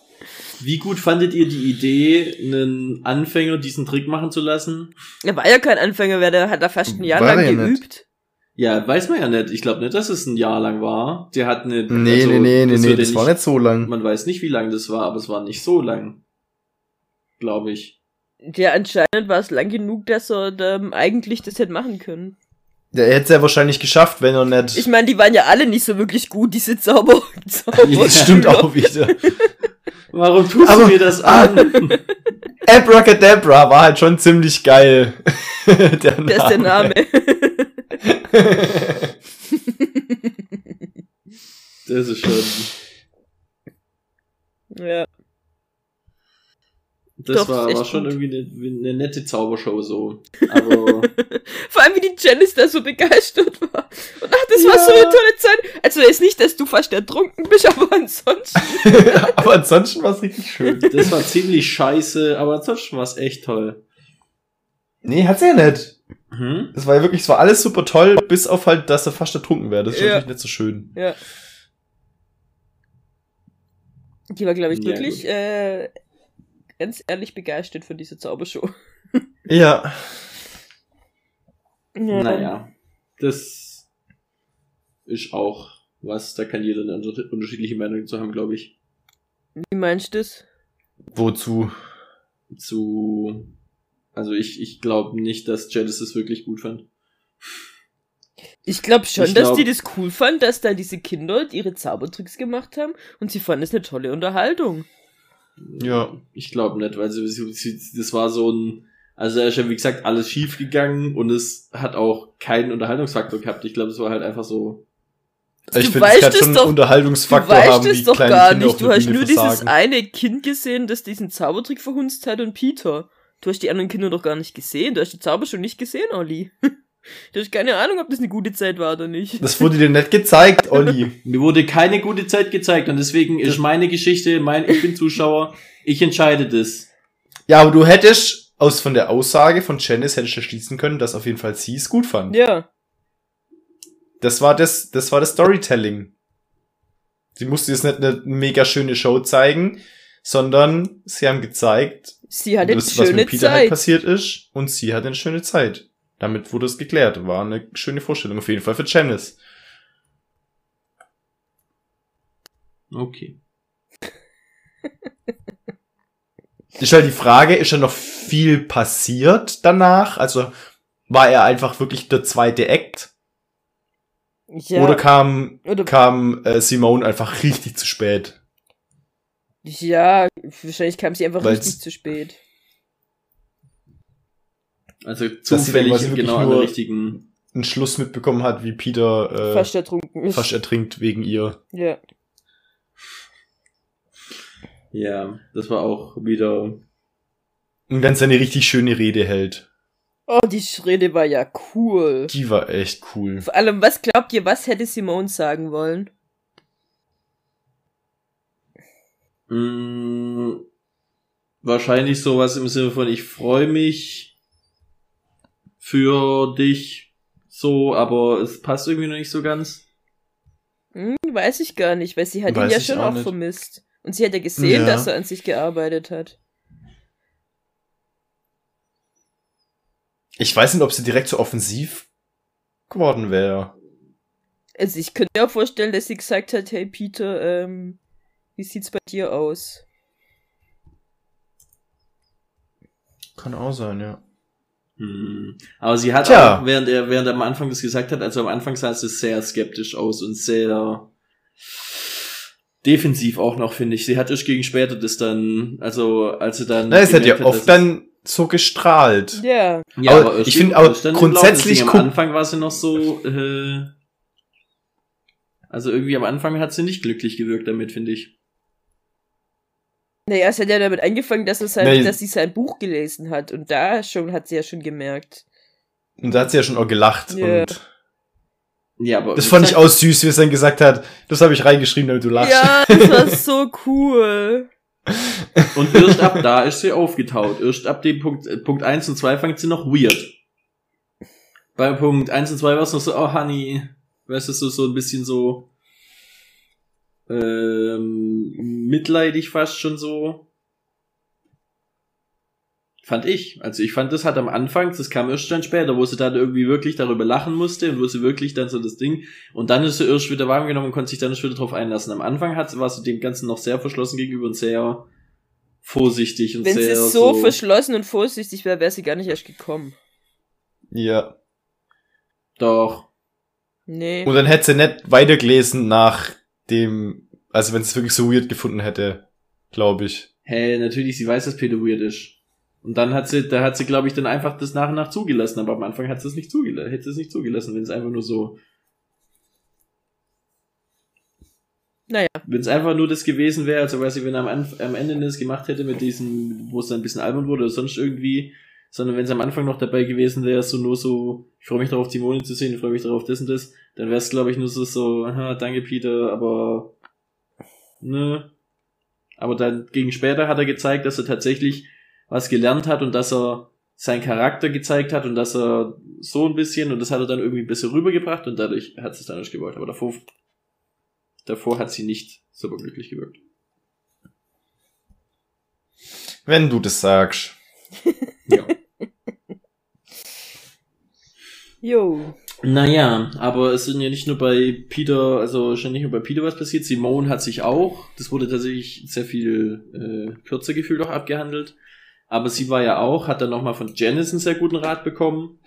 Wie gut fandet ihr die Idee, einen Anfänger diesen Trick machen zu lassen? Er war ja kein Anfänger, wer der hat da fast ein Jahr War lang ja nicht. geübt. Ja, weiß man ja nicht. Ich glaube nicht, dass es ein Jahr lang war. Der hat eine. Nee, also, nee, nee, nee, das nee, das war nicht so lang. Man weiß nicht, wie lang das war, aber es war nicht so lang. Glaube ich. Ja, anscheinend war es lang genug, dass er ähm, eigentlich das hätte machen können. Der hätte es ja wahrscheinlich geschafft, wenn er nicht. Ich meine, die waren ja alle nicht so wirklich gut, diese Zauber. Zauber <laughs> Ja, das stimmt auch wieder. <laughs> Warum tust Aber- du mir das an? <laughs> Abracadabra war halt schon ziemlich geil. <laughs> der Der ist der Name. <laughs> Das ist schon. ja. Das Doch, war, war schon gut. irgendwie eine, eine nette Zaubershow so. Aber Vor allem, wie die Janice da so begeistert war. Und ach, das war so eine tolle. Also jetzt nicht, dass du fast ertrunken bist, <laughs> aber ansonsten. <laughs> Aber ansonsten war es richtig schön. das war ziemlich scheiße, aber ansonsten war es echt toll. Nee, hat's ja nicht. Hm? Das war ja wirklich, es war alles super toll, bis auf halt, dass er fast ertrunken wäre. Das ist Ja. natürlich nicht so schön. Ja. Die war, glaube ich, Ja, wirklich äh, ganz ehrlich begeistert von dieser Zaubershow. <laughs> Ja. Ja. Naja, das ist auch was, da kann jeder eine unter- unterschiedliche Meinung zu haben, glaube ich. Wie meinst du das? Wozu? Zu. Also ich, ich glaube nicht, dass Janice es wirklich gut fand. Ich glaube schon, Ich dass glaub- die das cool fanden, dass da diese Kinder ihre Zaubertricks gemacht haben und sie fanden es eine tolle Unterhaltung. Ja. Ich glaube nicht, weil sie, sie, sie, das war so ein. Also da ist ja wie gesagt alles schief gegangen und es hat auch keinen Unterhaltungsfaktor gehabt. Ich glaube, es war halt einfach so. Ich Du finde, es weißt kann es schon einen doch- Du Unterhaltungsfaktor weißt haben, es wie doch gar Kinder nicht. Du hast Bühne nur dieses versagen. eine Kind gesehen, das diesen Zaubertrick verhunzt hat und Peter. Du hast die anderen Kinder doch gar nicht gesehen. Du hast die Zauber schon nicht gesehen, Olli. <laughs> Du hast keine Ahnung, ob das eine gute Zeit war oder nicht. Das wurde dir nicht gezeigt, Olli. <laughs> Mir wurde keine gute Zeit gezeigt und deswegen ist meine Geschichte, mein, ich bin Zuschauer, ich entscheide das. Ja, aber du hättest aus von der Aussage von Janice hättest du schließen können, dass auf jeden Fall sie es gut fand. Ja. Das war das, das war das Storytelling. Sie musste jetzt nicht eine mega schöne Show zeigen, sondern sie haben gezeigt, Sie hatte das, was mit Peter halt Zeit. passiert ist, und sie hatte eine schöne Zeit. Damit wurde es geklärt. War eine schöne Vorstellung, auf jeden Fall für Janice. Okay. <laughs> Ist halt die Frage, ist ja noch viel passiert danach? Also war er einfach wirklich der zweite Act Ja, Oder kam, oder- kam äh, Simone einfach richtig zu spät? ja, wahrscheinlich kam sie einfach Weil's- richtig zu spät. Also zufällig genau an der nur- richtigen. Einen Schluss mitbekommen hat, wie Peter äh, Fast ertrunken ist. fast ertrinkt wegen ihr. ja. Ja, das war auch wieder. Und dann seine richtig schöne Rede hält. Oh, die Rede war ja cool. Die war echt cool. Vor allem, was glaubt ihr, was hätte Simone sagen wollen? Mh, wahrscheinlich sowas im Sinne von ich freue mich für dich so, aber es passt irgendwie noch nicht so ganz. Hm, weiß ich gar nicht, weil sie hat ihn Weiß ja ich schon auch auch vermisst. Und sie hat ja gesehen, Ja. dass er an sich gearbeitet hat. Ich weiß nicht, ob sie direkt so offensiv geworden wäre. Also ich könnte mir auch vorstellen, dass sie gesagt hat, hey Peter, ähm, wie sieht's bei dir aus? Kann auch sein, ja. Hm. Aber sie hat Tja. auch, während er, während er am Anfang das gesagt hat, also am Anfang sah sie sehr skeptisch aus und sehr defensiv auch noch, finde ich. Sie hat erst gegen später das dann, also als sie dann. Na, es hat ja oft dann so gestrahlt. Ja, Ja, Aber aber ich finde aber grundsätzlich Ding. Am Anfang war sie noch so, äh, also irgendwie am Anfang hat sie nicht glücklich gewirkt damit, finde ich. naja, es hat ja damit angefangen, dass, er sein, Nee. dass sie sein Buch gelesen hat. Und da schon hat sie ja schon gemerkt. Und da hat sie ja schon auch gelacht. Ja. Und Ja, aber das fand ich auch süß, wie es dann gesagt hat. Das habe ich reingeschrieben, damit du lachst. Ja, das war <laughs> so cool. Und erst ab da ist sie aufgetaut. Erst ab dem Punkt, äh, Punkt 1 und 2 fängt sie noch weird. Bei Punkt 1 und 2 war es noch so, oh Honey, weißt du, so, so ein bisschen so ähm, mitleidig fast schon so. Fand ich. Also ich fand, das hat am Anfang, das kam erst dann später, wo sie dann irgendwie wirklich darüber lachen musste und wo sie wirklich dann so das Ding, und dann ist sie erst wieder warm genommen und konnte sich dann erst wieder drauf einlassen. Am Anfang hat, war sie dem Ganzen noch sehr verschlossen gegenüber und sehr vorsichtig und Wenn sehr sie so, verschlossen und vorsichtig wäre, wäre sie gar nicht erst gekommen. ja. Doch. Nee. Und dann hätte sie nicht weitergelesen nach dem, also wenn sie es wirklich so weird gefunden hätte, glaube ich. Hey, natürlich, sie weiß, dass Peter weird ist. Und dann hat sie, da hat sie, glaube ich, dann einfach das nach und nach zugelassen, aber am Anfang hat sie es nicht zugelassen, hätte sie es nicht zugelassen, wenn es einfach nur so. Naja. Wenn es einfach nur das gewesen wäre, also weiß ich, wenn er am, Anf am Ende das gemacht hätte mit diesem, wo es dann ein bisschen albern wurde oder sonst irgendwie, sondern wenn es am Anfang noch dabei gewesen wäre, so nur so, ich freue mich darauf, Simone zu sehen, ich freue mich darauf, das und das, dann wäre es, glaube ich, nur so, so, aha, danke Peter, aber, ne. Aber dann gegen später hat er gezeigt, dass er tatsächlich was gelernt hat und dass er seinen Charakter gezeigt hat und dass er so ein bisschen, und das hat er dann irgendwie ein bisschen rübergebracht und dadurch hat es dann nicht gewollt. Aber davor, davor hat sie nicht super glücklich gewirkt. Wenn du das sagst. <laughs> Ja. Jo. Naja, aber es sind ja nicht nur bei Peter, also schon nicht nur bei Peter was passiert, Simone hat sich auch, das wurde tatsächlich sehr viel äh, kürzer gefühlt auch abgehandelt, aber sie war ja auch, hat dann nochmal von Janice einen sehr guten Rat bekommen,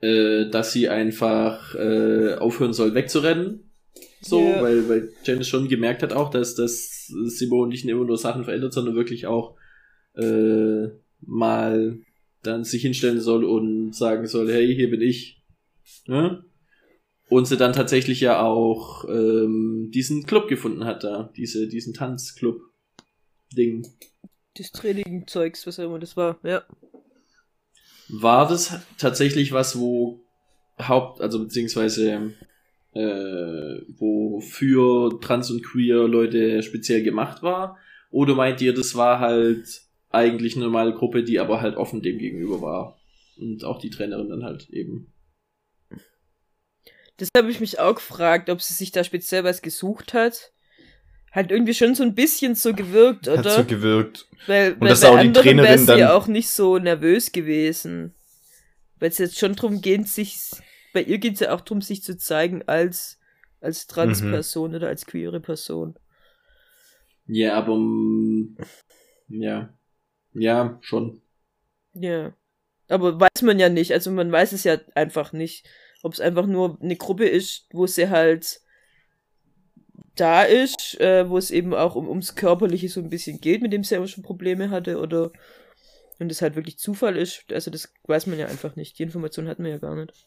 äh, dass sie einfach äh, aufhören soll wegzurennen, so, Ja. weil, weil Janice schon gemerkt hat auch, dass, dass Simone nicht immer nur Sachen verändert, sondern wirklich auch äh, mal dann sich hinstellen soll und sagen soll, hey, hier bin ich. Ne? Und sie dann tatsächlich ja auch ähm, diesen Club gefunden hat da, diese, diesen Tanzclub-Ding. Das Training-Zeugs, was auch immer das war, ja. War das tatsächlich was, wo Haupt, also beziehungsweise äh, wo für Trans- und Queer-Leute speziell gemacht war? Oder meint ihr, das war halt eigentlich eine normale Gruppe, die aber halt offen dem gegenüber war? Und auch die Trainerin dann halt eben. Das habe ich mich auch gefragt, ob sie sich da speziell was gesucht hat. Hat irgendwie schon so ein bisschen so gewirkt, Hat oder? so gewirkt. weil und weil bei auch die Trainerin sie dann- auch nicht so nervös gewesen. Weil es jetzt schon drum geht, sich, bei ihr geht es ja auch drum, sich zu zeigen als, als Transperson oder als queere Person. Ja, aber mm, ja. Ja, schon. Ja. Aber weiß man ja nicht, also man weiß es ja einfach nicht, Ob es einfach nur eine Gruppe ist, wo sie halt da ist, äh, wo es eben auch um, ums Körperliche so ein bisschen geht, mit dem sie aber schon Probleme hatte, oder und es halt wirklich Zufall ist. Also das weiß man ja einfach nicht. Die Information hatten wir ja gar nicht.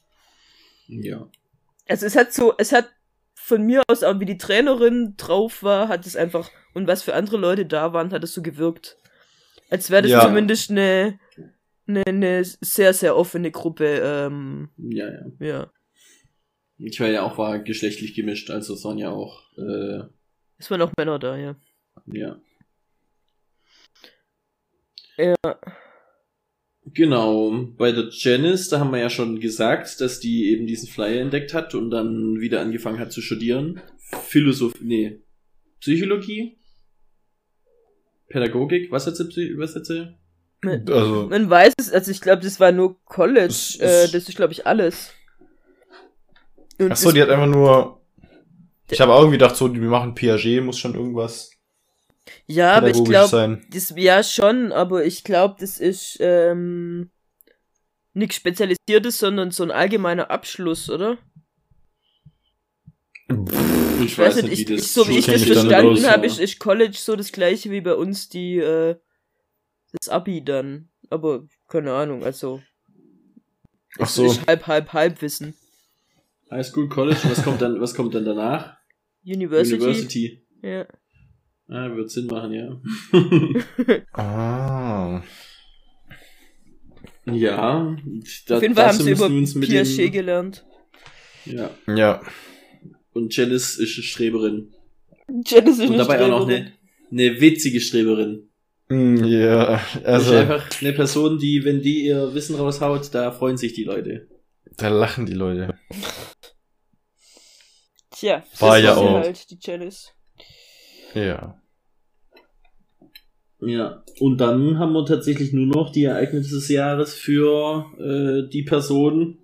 Ja. Also es hat so, es hat von mir aus, auch wie die Trainerin drauf war, hat es einfach, und was für andere Leute da waren, hat es so gewirkt. Als wäre das Ja. zumindest eine, eine, eine sehr, sehr offene Gruppe. Ähm, Ja, ja. ja. Ich war ja auch war geschlechtlich gemischt, also es waren ja auch, äh, Es waren auch Männer da, ja. ja. Ja. Genau, bei der Janice, da haben wir ja schon gesagt, dass die eben diesen Flyer entdeckt hat und dann wieder angefangen hat zu studieren. Philosophie, nee, Psychologie? Pädagogik? Was hat sie, was hat sie? Also, Man weiß es, also ich glaube, das war nur College. Es- äh, das ist, glaube ich, alles. Und ach so, das- die hat einfach nur. Ich habe auch irgendwie gedacht, so, die machen Piaget, muss schon irgendwas ja, aber ich glaube. Das, ja, schon, aber ich glaube, das ist ähm, nichts Spezialisiertes, sondern so ein allgemeiner Abschluss, oder? Ich weiß nicht, ich, ich, so wie ich das verstanden habe, ist, ist College so das gleiche wie bei uns die äh, das Abi dann. Aber keine Ahnung, also. Ach so. Ist halb, halb, halb Wissen. High School, College, was kommt dann, was kommt dann danach? University. University. Ja. Ah, wird Sinn machen, ja. <laughs> Ah. ja, da, Auf jeden Fall haben sie über müssen wir uns mit Piaget dem, gelernt. ja. Ja. Und Janice ist eine Streberin. Janice ist Und eine dabei auch noch Streberin. eine, eine witzige Streberin. Mm, Ja, Also, ist also, einfach eine Person, die, wenn die ihr Wissen raushaut, da freuen sich die Leute. Da lachen die Leute. Tja, War das ja auch. halt, die Janice. Ja. Ja, und dann haben wir tatsächlich nur noch die Ereignisse des Jahres für äh, die Person,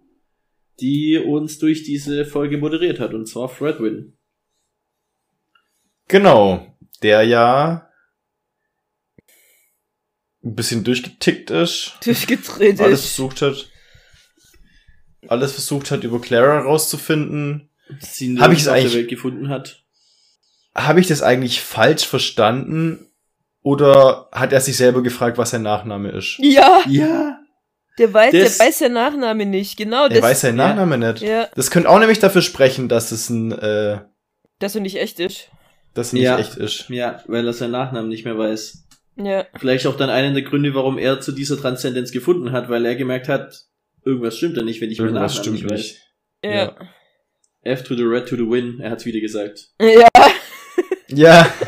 die uns durch diese Folge moderiert hat, und zwar Fredwin. Genau. Der ja ein bisschen durchgetickt ist. Durchgedreht Alles ist. versucht hat. Alles versucht hat, über Clara rauszufinden. Sie Hab ich es eigentlich- der Welt gefunden hat. Habe ich das eigentlich falsch verstanden? Oder hat er sich selber gefragt, was sein Nachname ist? Ja, Ja. der weiß, Das- der weiß seinen Nachname nicht, genau. Er das, weiß seinen ja. Nachnamen nicht. Ja, Das könnte auch nämlich dafür sprechen, dass es ein, äh, dass er nicht echt ist. das nicht Ja. echt ist. Ja, weil er seinen Nachnamen nicht mehr weiß. Ja, Vielleicht auch dann einer der Gründe, warum er zu dieser Transzendenz gefunden hat, weil er gemerkt hat, irgendwas stimmt da nicht, wenn ich Irgendwas Nachnamen stimmt nicht weiß. nicht. ja. Ja. F to the red to the win, er hat's wieder gesagt. Ja. Ja. <laughs>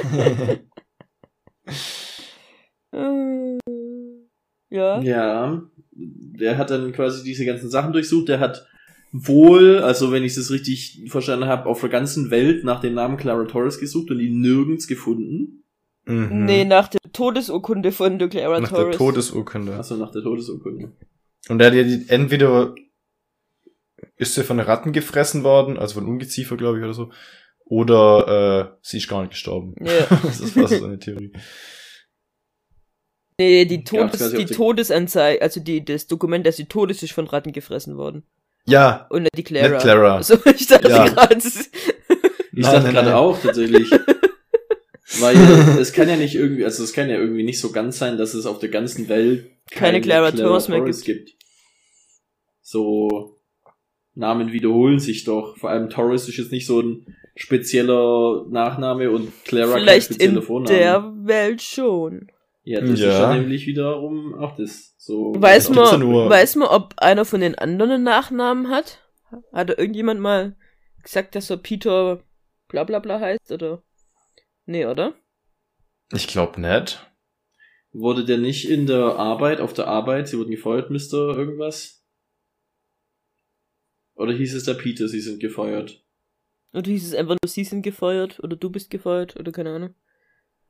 Ja. Ja, der hat dann quasi diese ganzen Sachen durchsucht. Der hat wohl, also wenn ich es richtig verstanden habe, auf der ganzen Welt nach dem Namen Clara Torres gesucht und ihn nirgends gefunden. mhm. Nee, nach der Todesurkunde von der Clara Nach der Torres. Todesurkunde. Also nach der Todesurkunde. Und er hat ja die, entweder ist sie von Ratten gefressen worden, also von Ungeziefer, glaube ich, oder so. Oder äh, sie ist gar nicht gestorben. Ja. <laughs> das ist fast so eine Theorie. Nee, die, Todes, quasi die Todesanzeige, also die, das Dokument, dass sie tot ist, ist von Ratten gefressen worden. Ja, Und nicht die Clara. nicht Clara. Also, ich dachte Ja. gerade, Ich dachte gerade auch tatsächlich. Weil <laughs> es kann ja nicht irgendwie, also es kann ja irgendwie nicht so ganz sein, dass es auf der ganzen Welt Keine Clara Torres mehr gibt. So Namen wiederholen sich doch. Vor allem Torres ist jetzt nicht so ein spezieller Nachname und Clara kein vielleicht spezieller in Vorname. der Welt schon. ja, das ist Ja. nämlich wiederum auch das. So Weiß ja man, nur- weiß man, ob einer von den anderen einen Nachnamen hat? Hat da irgendjemand mal gesagt, dass er Peter bla bla bla heißt, oder? Nee, oder? Ich glaube nicht. Wurde der nicht in der Arbeit, auf der Arbeit, sie wurden gefeuert, Mr. irgendwas? Oder hieß es der Peter, sie sind gefeuert? Oder hieß es einfach nur, sie sind gefeuert, oder du bist gefeuert, oder keine Ahnung.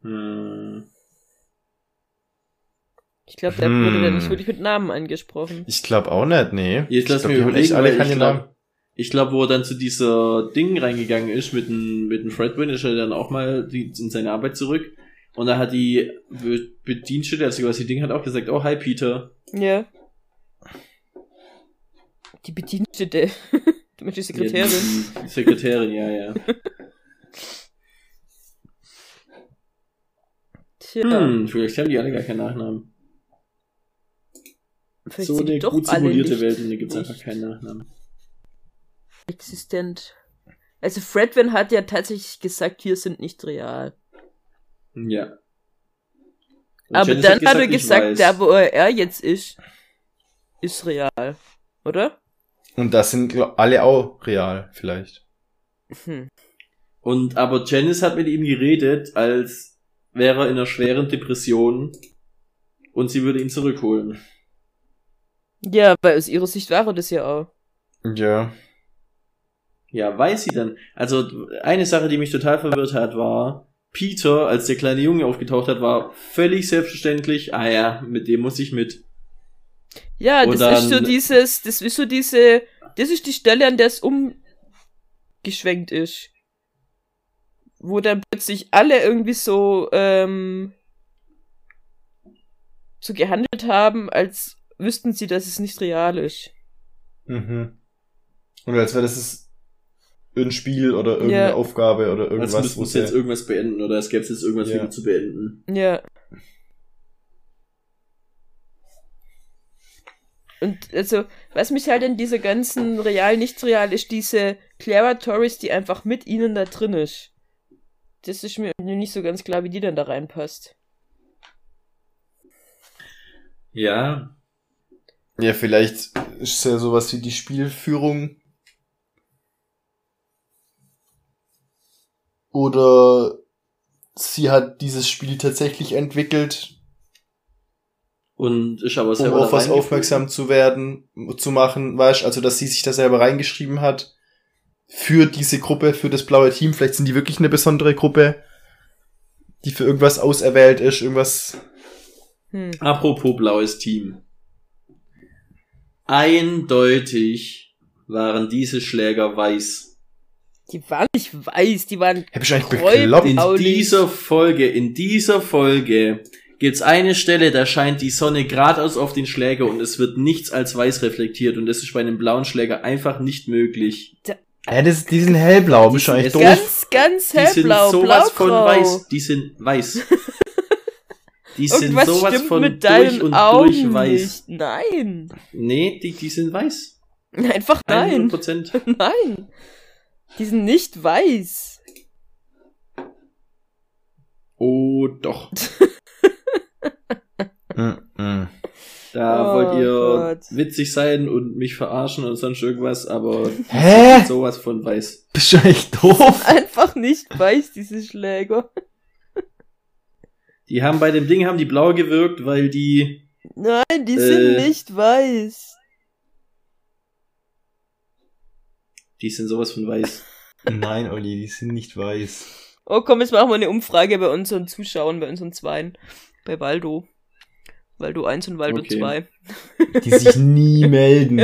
Hm. Ich glaube, da wurde der Hm. nicht wirklich mit Namen angesprochen. Ich glaube auch nicht, nee. Jetzt lass ich mir glaub, echt überlegen, alle weil keine ich Namen. Glaube, ich glaub, wo er dann zu dieser Ding reingegangen ist mit dem, mit dem Fredwin, ist er dann auch mal die, in seine Arbeit zurück. Und da hat die Be- Bedienstete, also quasi Ding, hat auch gesagt, oh, hi Peter. Ja. Die Bedienstete. <laughs> Du meinst die Sekretärin? Ja, die, die Sekretärin, ja, ja. <laughs> Tja, Hm, vielleicht haben die alle gar keinen Nachnamen. vielleicht so eine gut simulierte Welt und da gibt's nicht einfach keinen Nachnamen. Existent. Also Fredwin hat ja tatsächlich gesagt, wir sind nicht real. Ja. Und Aber Janice dann hat, er ich gesagt, weiß. da wo er jetzt ist, ist real. Oder? Und das sind alle auch real, vielleicht. Hm. Und aber Janice hat mit ihm geredet, als wäre er in einer schweren Depression und sie würde ihn zurückholen. Ja, weil aus ihrer Sicht war er das ja auch. Ja. Ja, weiß sie dann. Also eine Sache, die mich total verwirrt hat, war Peter, als der kleine Junge aufgetaucht hat, war völlig selbstverständlich. Ah ja, mit dem muss ich mit. Ja, Und das ist so dann- dieses, das ist so diese, das ist die Stelle, an der es umgeschwenkt ist. Wo dann plötzlich alle irgendwie so, ähm, so gehandelt haben, als wüssten sie, dass es nicht real ist. Mhm. Und als wäre das ist ein Spiel oder irgendeine Ja. Aufgabe oder irgendwas. müssten wo sie jetzt irgendwas beenden oder es gäbe jetzt irgendwas Ja. wieder zu beenden. Ja. Und also, was mich halt in dieser ganzen real, nicht real ist, diese Clara Torres, die einfach mit ihnen da drin ist. Das ist mir nicht so ganz klar, wie die dann da reinpasst. Ja, ja, vielleicht ist es ja sowas wie die Spielführung. Oder sie hat dieses Spiel tatsächlich entwickelt, und ist aber um selber auf da was aufmerksam zu werden, zu machen, weißt also dass sie sich da selber reingeschrieben hat für diese Gruppe, für das blaue Team. Vielleicht sind die wirklich eine besondere Gruppe, die für irgendwas auserwählt ist, irgendwas. Hm. Apropos blaues Team. Eindeutig waren diese Schläger weiß. Die waren nicht weiß, die waren. Hab ich Räub- bekloppt? In dieser Folge, in dieser Folge gibt's eine Stelle, da scheint die Sonne geradeaus auf den Schläger und es wird nichts als weiß reflektiert und das ist bei einem blauen Schläger einfach nicht möglich. Ja, das, die sind hellblau, du eigentlich es doof? Ganz, ganz Die sind hellblau, sowas von blaugrau. weiß. Die sind weiß. <laughs> Die sind Irgendwas sowas von mit durch und Augen durch weiß. nicht. Nein. Nee, die, die sind weiß. Einfach nein. 100%. <laughs> Nein. Die sind nicht weiß. Oh, doch. <laughs> Da Oh wollt ihr Gott. witzig sein und mich verarschen und sonst irgendwas, aber Hä? sowas von weiß. Bist du eigentlich doof? Einfach nicht weiß, diese Schläger. Die haben bei dem Ding haben die blau gewirkt, weil die Nein, die sind Äh. nicht weiß. Die sind sowas von weiß. <laughs> Nein, Olli, die sind nicht weiß. Oh komm, jetzt machen wir eine Umfrage bei unseren Zuschauern, bei unseren Zweien. Bei Waldo. Waldo 1 und Waldo Okay. 2. Die sich nie <laughs> melden.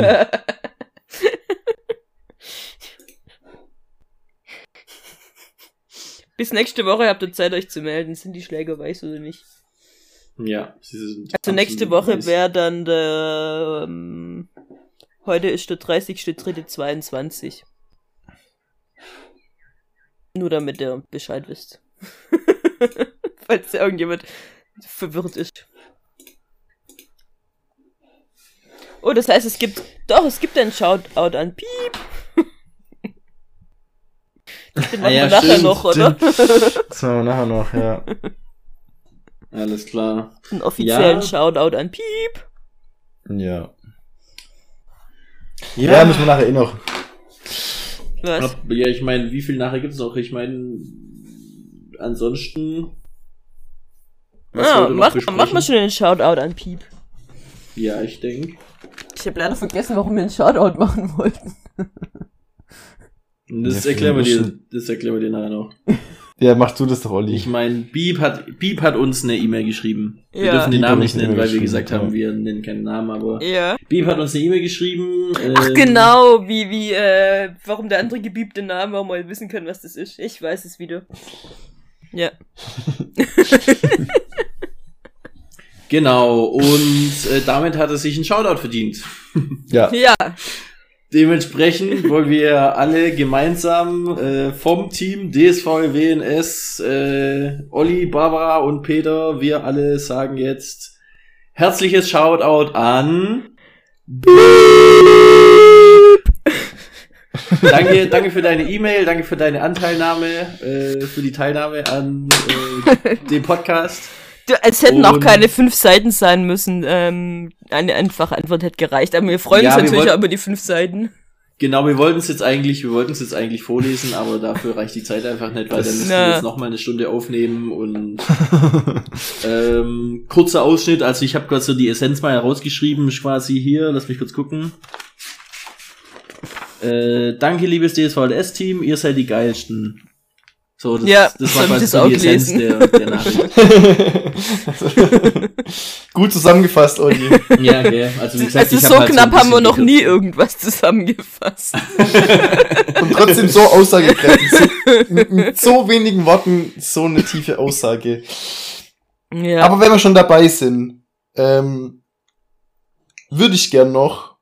Bis nächste Woche habt ihr Zeit, euch zu melden. Sind die Schläger weiß oder nicht? Ja, sie sind Also nächste Woche wäre dann der. Ähm, heute ist der 30.3.22. Nur damit ihr Bescheid wisst. <laughs> Falls irgendjemand verwirrt ist. Oh, das heißt, es gibt. Doch, es gibt einen Shoutout an Piep. <laughs> Den Ah machen ja, wir nachher stimmt, noch, oder? <laughs> Das machen wir nachher noch, ja. Alles klar. Einen offiziellen Ja. Shoutout an Piep. Ja. Ja, müssen wir nachher eh noch. Was? Ja, ich meine, wie viel nachher gibt's noch? Ich meine, ansonsten. was Ah, mach, mach mal schon den Shoutout an Piep. Ja, ich denke. Ich habe leider vergessen, warum wir einen Shoutout machen wollten. Das Ja, erklären wir dir, das erklären wir dir nachher noch. Ja, mach du das doch, Olli. Ich meine, Beep hat, Beep hat uns eine E-Mail geschrieben. Wir Ja. dürfen den Beep Namen nicht nennen, weil wir gesagt haben, wir nennen keinen Namen, aber Ja. Beep hat uns eine E-Mail geschrieben. Ach ähm, genau, wie, wie, äh, warum der andere gebiebte Name auch mal wissen kann, was das ist. Ich weiß es wieder. Ja. <laughs> Genau, und äh, damit hat er sich einen Shoutout verdient. ja. Ja. Dementsprechend wollen wir alle gemeinsam äh, vom Team DSV WNS, äh, Olli, Barbara und Peter, wir alle sagen jetzt herzliches Shoutout an danke, danke für deine E-Mail, danke für deine Anteilnahme, äh, für die Teilnahme an äh, dem Podcast. Es hätten auch Und- keine fünf Seiten sein müssen. Ähm, eine einfache Antwort hätte gereicht. Aber wir freuen Ja, uns wir natürlich auch über die fünf Seiten. Genau, wir wollten es jetzt eigentlich, wir wollten es jetzt eigentlich vorlesen, aber dafür reicht die Zeit einfach nicht, weil dann müssen wir jetzt noch mal eine Stunde aufnehmen und ähm, kurzer Ausschnitt. Also ich habe gerade so die Essenz mal herausgeschrieben, quasi hier. Lass mich kurz gucken. Äh, danke, liebes DSVLS-Team, ihr seid die geilsten. So, das, Ja, das war ich quasi so auch die Essenz der, der Nachricht. <laughs> Gut zusammengefasst, Olli. ja, okay. Also wie gesagt, Also ich so hab halt knapp ein haben wir noch nie irgendwas zusammengefasst. <laughs> Und trotzdem so aussagekräftig. So, mit, mit so wenigen Worten so eine tiefe Aussage. ja. Aber wenn wir schon dabei sind, ähm, würde ich gern noch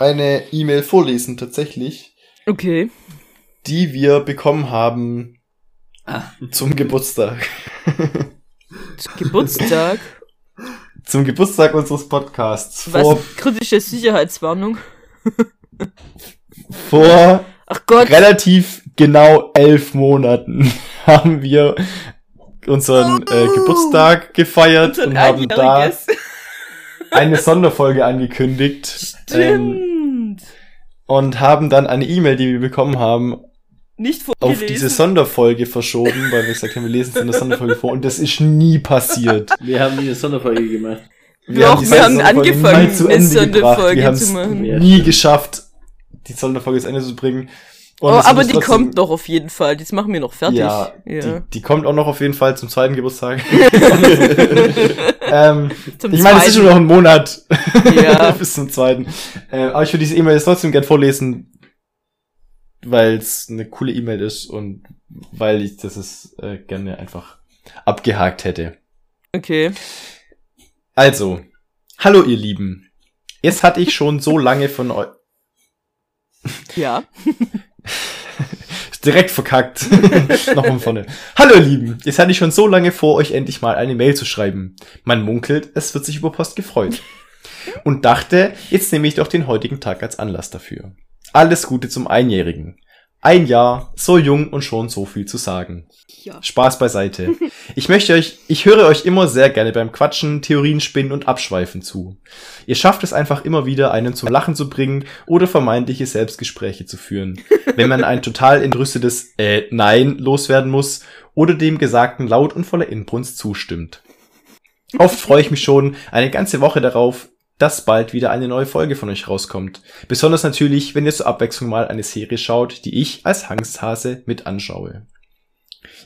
eine E-Mail vorlesen, tatsächlich, okay. die wir bekommen haben Ah. <laughs> zum Geburtstag. Geburtstag. Zum Geburtstag unseres Podcasts. Was? Vor, Kritische Sicherheitswarnung. <laughs> vor Ach Gott. relativ genau elf Monaten <laughs> haben wir unseren äh, Geburtstag gefeiert und haben da eine Sonderfolge angekündigt ähm, Stimmt. und haben dann eine E-Mail, die wir bekommen haben, Nicht auf vorgelesen. diese Sonderfolge verschoben, weil wir gesagt haben, wir lesen es in der Sonderfolge vor und das ist nie passiert. Wir haben nie eine Sonderfolge gemacht. Doch, diese wir haben angefangen, nie zu eine Ende gebracht. Sonderfolge Wir haben zu es machen. Nie geschafft, die Sonderfolge zu Ende zu bringen. Und Oh, aber die trotzdem- kommt doch auf jeden Fall. Das machen wir noch fertig. Ja, Ja. Die, die kommt auch noch auf jeden Fall zum zweiten Geburtstag. <laughs> ähm, Zum ich meine, es ist schon noch ein Monat Ja. <laughs> bis zum zweiten. Äh, aber ich würde diese E-Mail jetzt trotzdem gern vorlesen, weil es eine coole E-Mail ist und weil ich das ist, äh, gerne einfach abgehakt hätte. Okay. Also, hallo ihr Lieben. Jetzt hatte ich schon so lange von euch Ja. <laughs> direkt verkackt. <laughs> Nochmal von vorne. Hallo ihr Lieben, jetzt hatte ich schon so lange vor, euch endlich mal eine Mail zu schreiben. Man munkelt, es wird sich über Post gefreut. Und dachte, jetzt nehme ich doch den heutigen Tag als Anlass dafür. Alles Gute zum Einjährigen. Ein Jahr, so jung und schon so viel zu sagen. Ja. Spaß beiseite. <laughs> Ich möchte euch, ich höre euch immer sehr gerne beim Quatschen, Theorien spinnen und Abschweifen zu. Ihr schafft es einfach immer wieder, einen zum Lachen zu bringen oder vermeintliche Selbstgespräche zu führen. Wenn man ein total entrüstetes äh, Nein loswerden muss oder dem Gesagten laut und voller Inbrunst zustimmt. Oft freue ich mich schon eine ganze Woche darauf, dass bald wieder eine neue Folge von euch rauskommt. Besonders natürlich, wenn ihr zur Abwechslung mal eine Serie schaut, die ich als Hangsthase mit anschaue.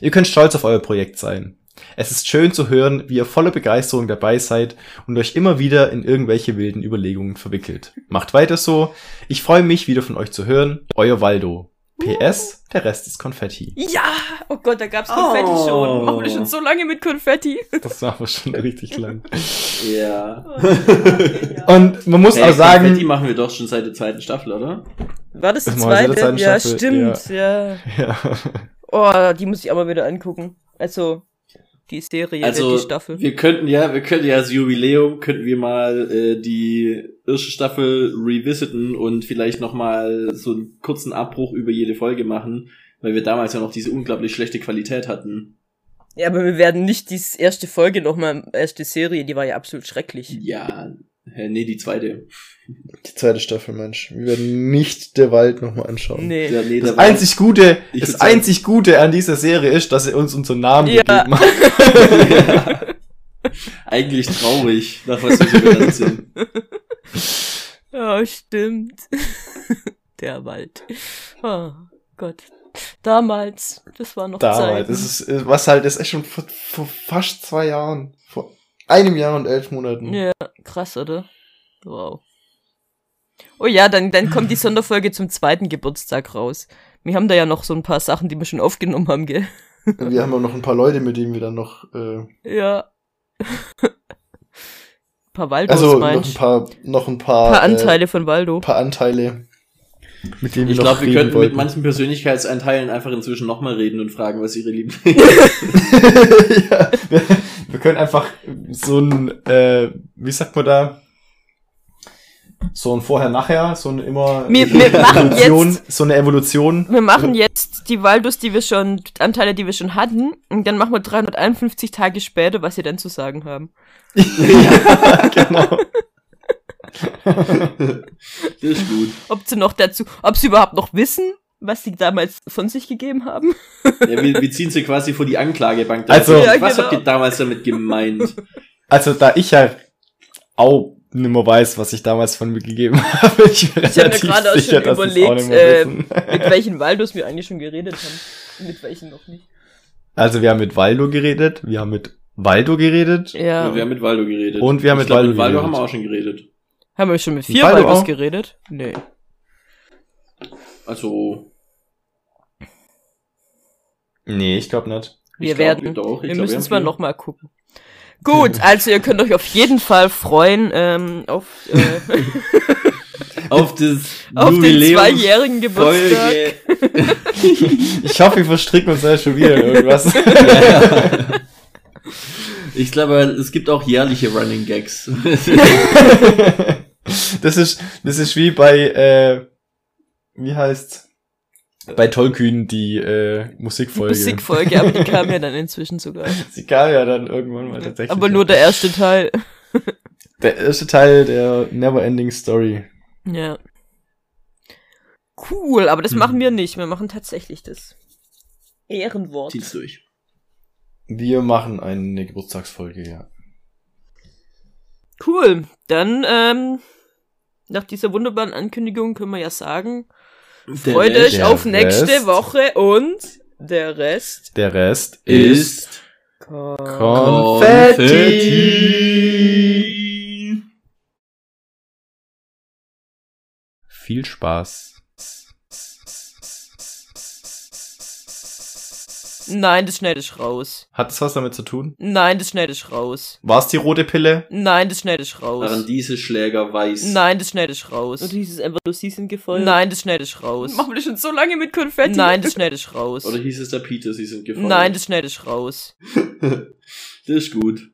Ihr könnt stolz auf euer Projekt sein. Es ist schön zu hören, wie ihr voller Begeisterung dabei seid und euch immer wieder in irgendwelche wilden Überlegungen verwickelt. Macht weiter so. Ich freue mich, wieder von euch zu hören. Euer Waldo. PS, der Rest ist Konfetti. Ja! Oh Gott, da gab's Konfetti Oh. schon. Machen wir schon so lange mit Konfetti. Das war aber schon richtig lang. <laughs> Ja. Und man muss Hey, auch sagen, Konfetti machen wir doch schon seit der zweiten Staffel, oder? War das die zweite? Ja, Staffel, stimmt, ja. ja, <laughs> Oh, die muss ich auch mal wieder angucken. Also, die Serie, Also, die Staffel. wir könnten ja, wir könnten ja als Jubiläum, könnten wir mal äh, die erste Staffel revisiten und vielleicht noch mal so einen kurzen Abbruch über jede Folge machen, weil wir damals ja noch diese unglaublich schlechte Qualität hatten. Ja, aber wir werden nicht die erste Folge nochmal, erste Serie, die war ja absolut schrecklich. Ja, hä, nee, die zweite. die zweite Staffel, Mensch. Wir werden nicht der Wald nochmal anschauen. Nee. Ja, nee, Das einzig Gute, Ich das sagen- einzig Gute an dieser Serie ist, dass sie uns unseren Namen Ja. gegeben hat. <laughs> Eigentlich traurig, nach was wir so benannt sind. <laughs> Ja, stimmt. <laughs> Der Wald. Oh Gott. Damals, das war noch Damals. Zeiten. Das ist, was halt, das ist echt schon vor, vor fast zwei Jahren. Vor einem Jahr und elf Monaten. Ja, krass, oder? Wow. Oh ja, dann, dann kommt die <laughs> Sonderfolge zum zweiten Geburtstag raus. Wir haben da ja noch so ein paar Sachen, die wir schon aufgenommen haben, gell? Wir haben auch noch ein paar Leute, mit denen wir dann noch, äh, Ja. <laughs> ein paar Waldos, also noch ein paar, noch ein Ein paar, paar Anteile von Waldo. Äh, paar Anteile. Mit dem Ich wir glaube, wir könnten mit wollten. manchen Persönlichkeitseinteilen einfach inzwischen nochmal reden und fragen, was ihre Lieben. <laughs> ja, wir, wir können einfach so ein, äh, wie sagt man da? So ein Vorher-Nachher, so ein immer Wir- wir machen Evolution, jetzt- so eine Evolution. Wir machen jetzt die Waldus, die wir schon, Anteile, die wir schon hatten, und dann machen wir 351 Tage später, was sie dann zu sagen haben. <laughs> ja, genau. <laughs> das ist gut. Ob sie noch dazu, ob sie überhaupt noch wissen, was sie damals von sich gegeben haben. Ja, wir, wir ziehen sie quasi vor die Anklagebank. Also- was Ja, was genau. habt ihr damals damit gemeint? Also da ich ja auch nicht mehr weiß, was ich damals von mir gegeben <laughs> habe, ich Ich habe mir gerade auch schon auch überlegt, mehr äh, mit welchen Waldus wir eigentlich schon geredet haben. Mit welchen noch nicht. Also wir haben mit Waldo geredet, wir haben mit Waldo geredet Ja. Ja, wir haben mit Waldo geredet. und wir haben Ich mit glaub, Waldo mit Waldo geredet. haben wir auch schon geredet. Haben wir schon mit vier auch? geredet? Nee. Also, Nee, ich glaube nicht. Wir ich glaub, werden. Doch, ich wir glaub, müssen es mal nochmal gucken. Gut, <laughs> also ihr könnt euch auf jeden Fall freuen ähm, auf, äh, <laughs> Auf das <laughs> auf den zweijährigen Geburtstag. Folge. Ich hoffe, wir verstricken uns da schon wieder in irgendwas. Ich glaube, es gibt auch jährliche Running Gags. Das ist, das ist wie bei, äh, wie heißt bei Tollkühn die äh, Musikfolge. Musikfolge, aber die kam ja dann inzwischen sogar. <laughs> Sie kam ja dann irgendwann mal tatsächlich. Aber nur der erste Teil. <laughs> der erste Teil der Neverending Story. Ja. Cool, aber das Hm. machen wir nicht. Wir machen tatsächlich das Ehrenwort. Zieh's durch. Wir machen eine Geburtstagsfolge, ja. Cool. Dann, ähm, nach dieser wunderbaren Ankündigung können wir ja sagen, Der freut Rest euch auf nächste Rest. Woche und der Rest Der Rest ist ist Konfetti. Viel Spaß. Nein, das schneide ich raus. Hat das was damit zu tun? Nein, das schneide ich raus. War es die rote Pille? Nein, das schneide ich raus. waren diese Schläger weiß. Nein, das schneide ich raus. Oder hieß es einfach nur sie sind gefeuert? Nein, das schneide ich raus. Machen wir das schon so lange mit Konfetti? Nein, das schneide ich raus. Oder hieß es der Peter, sie sind gefallen. Nein, das schneide ich raus. <laughs> das ist gut.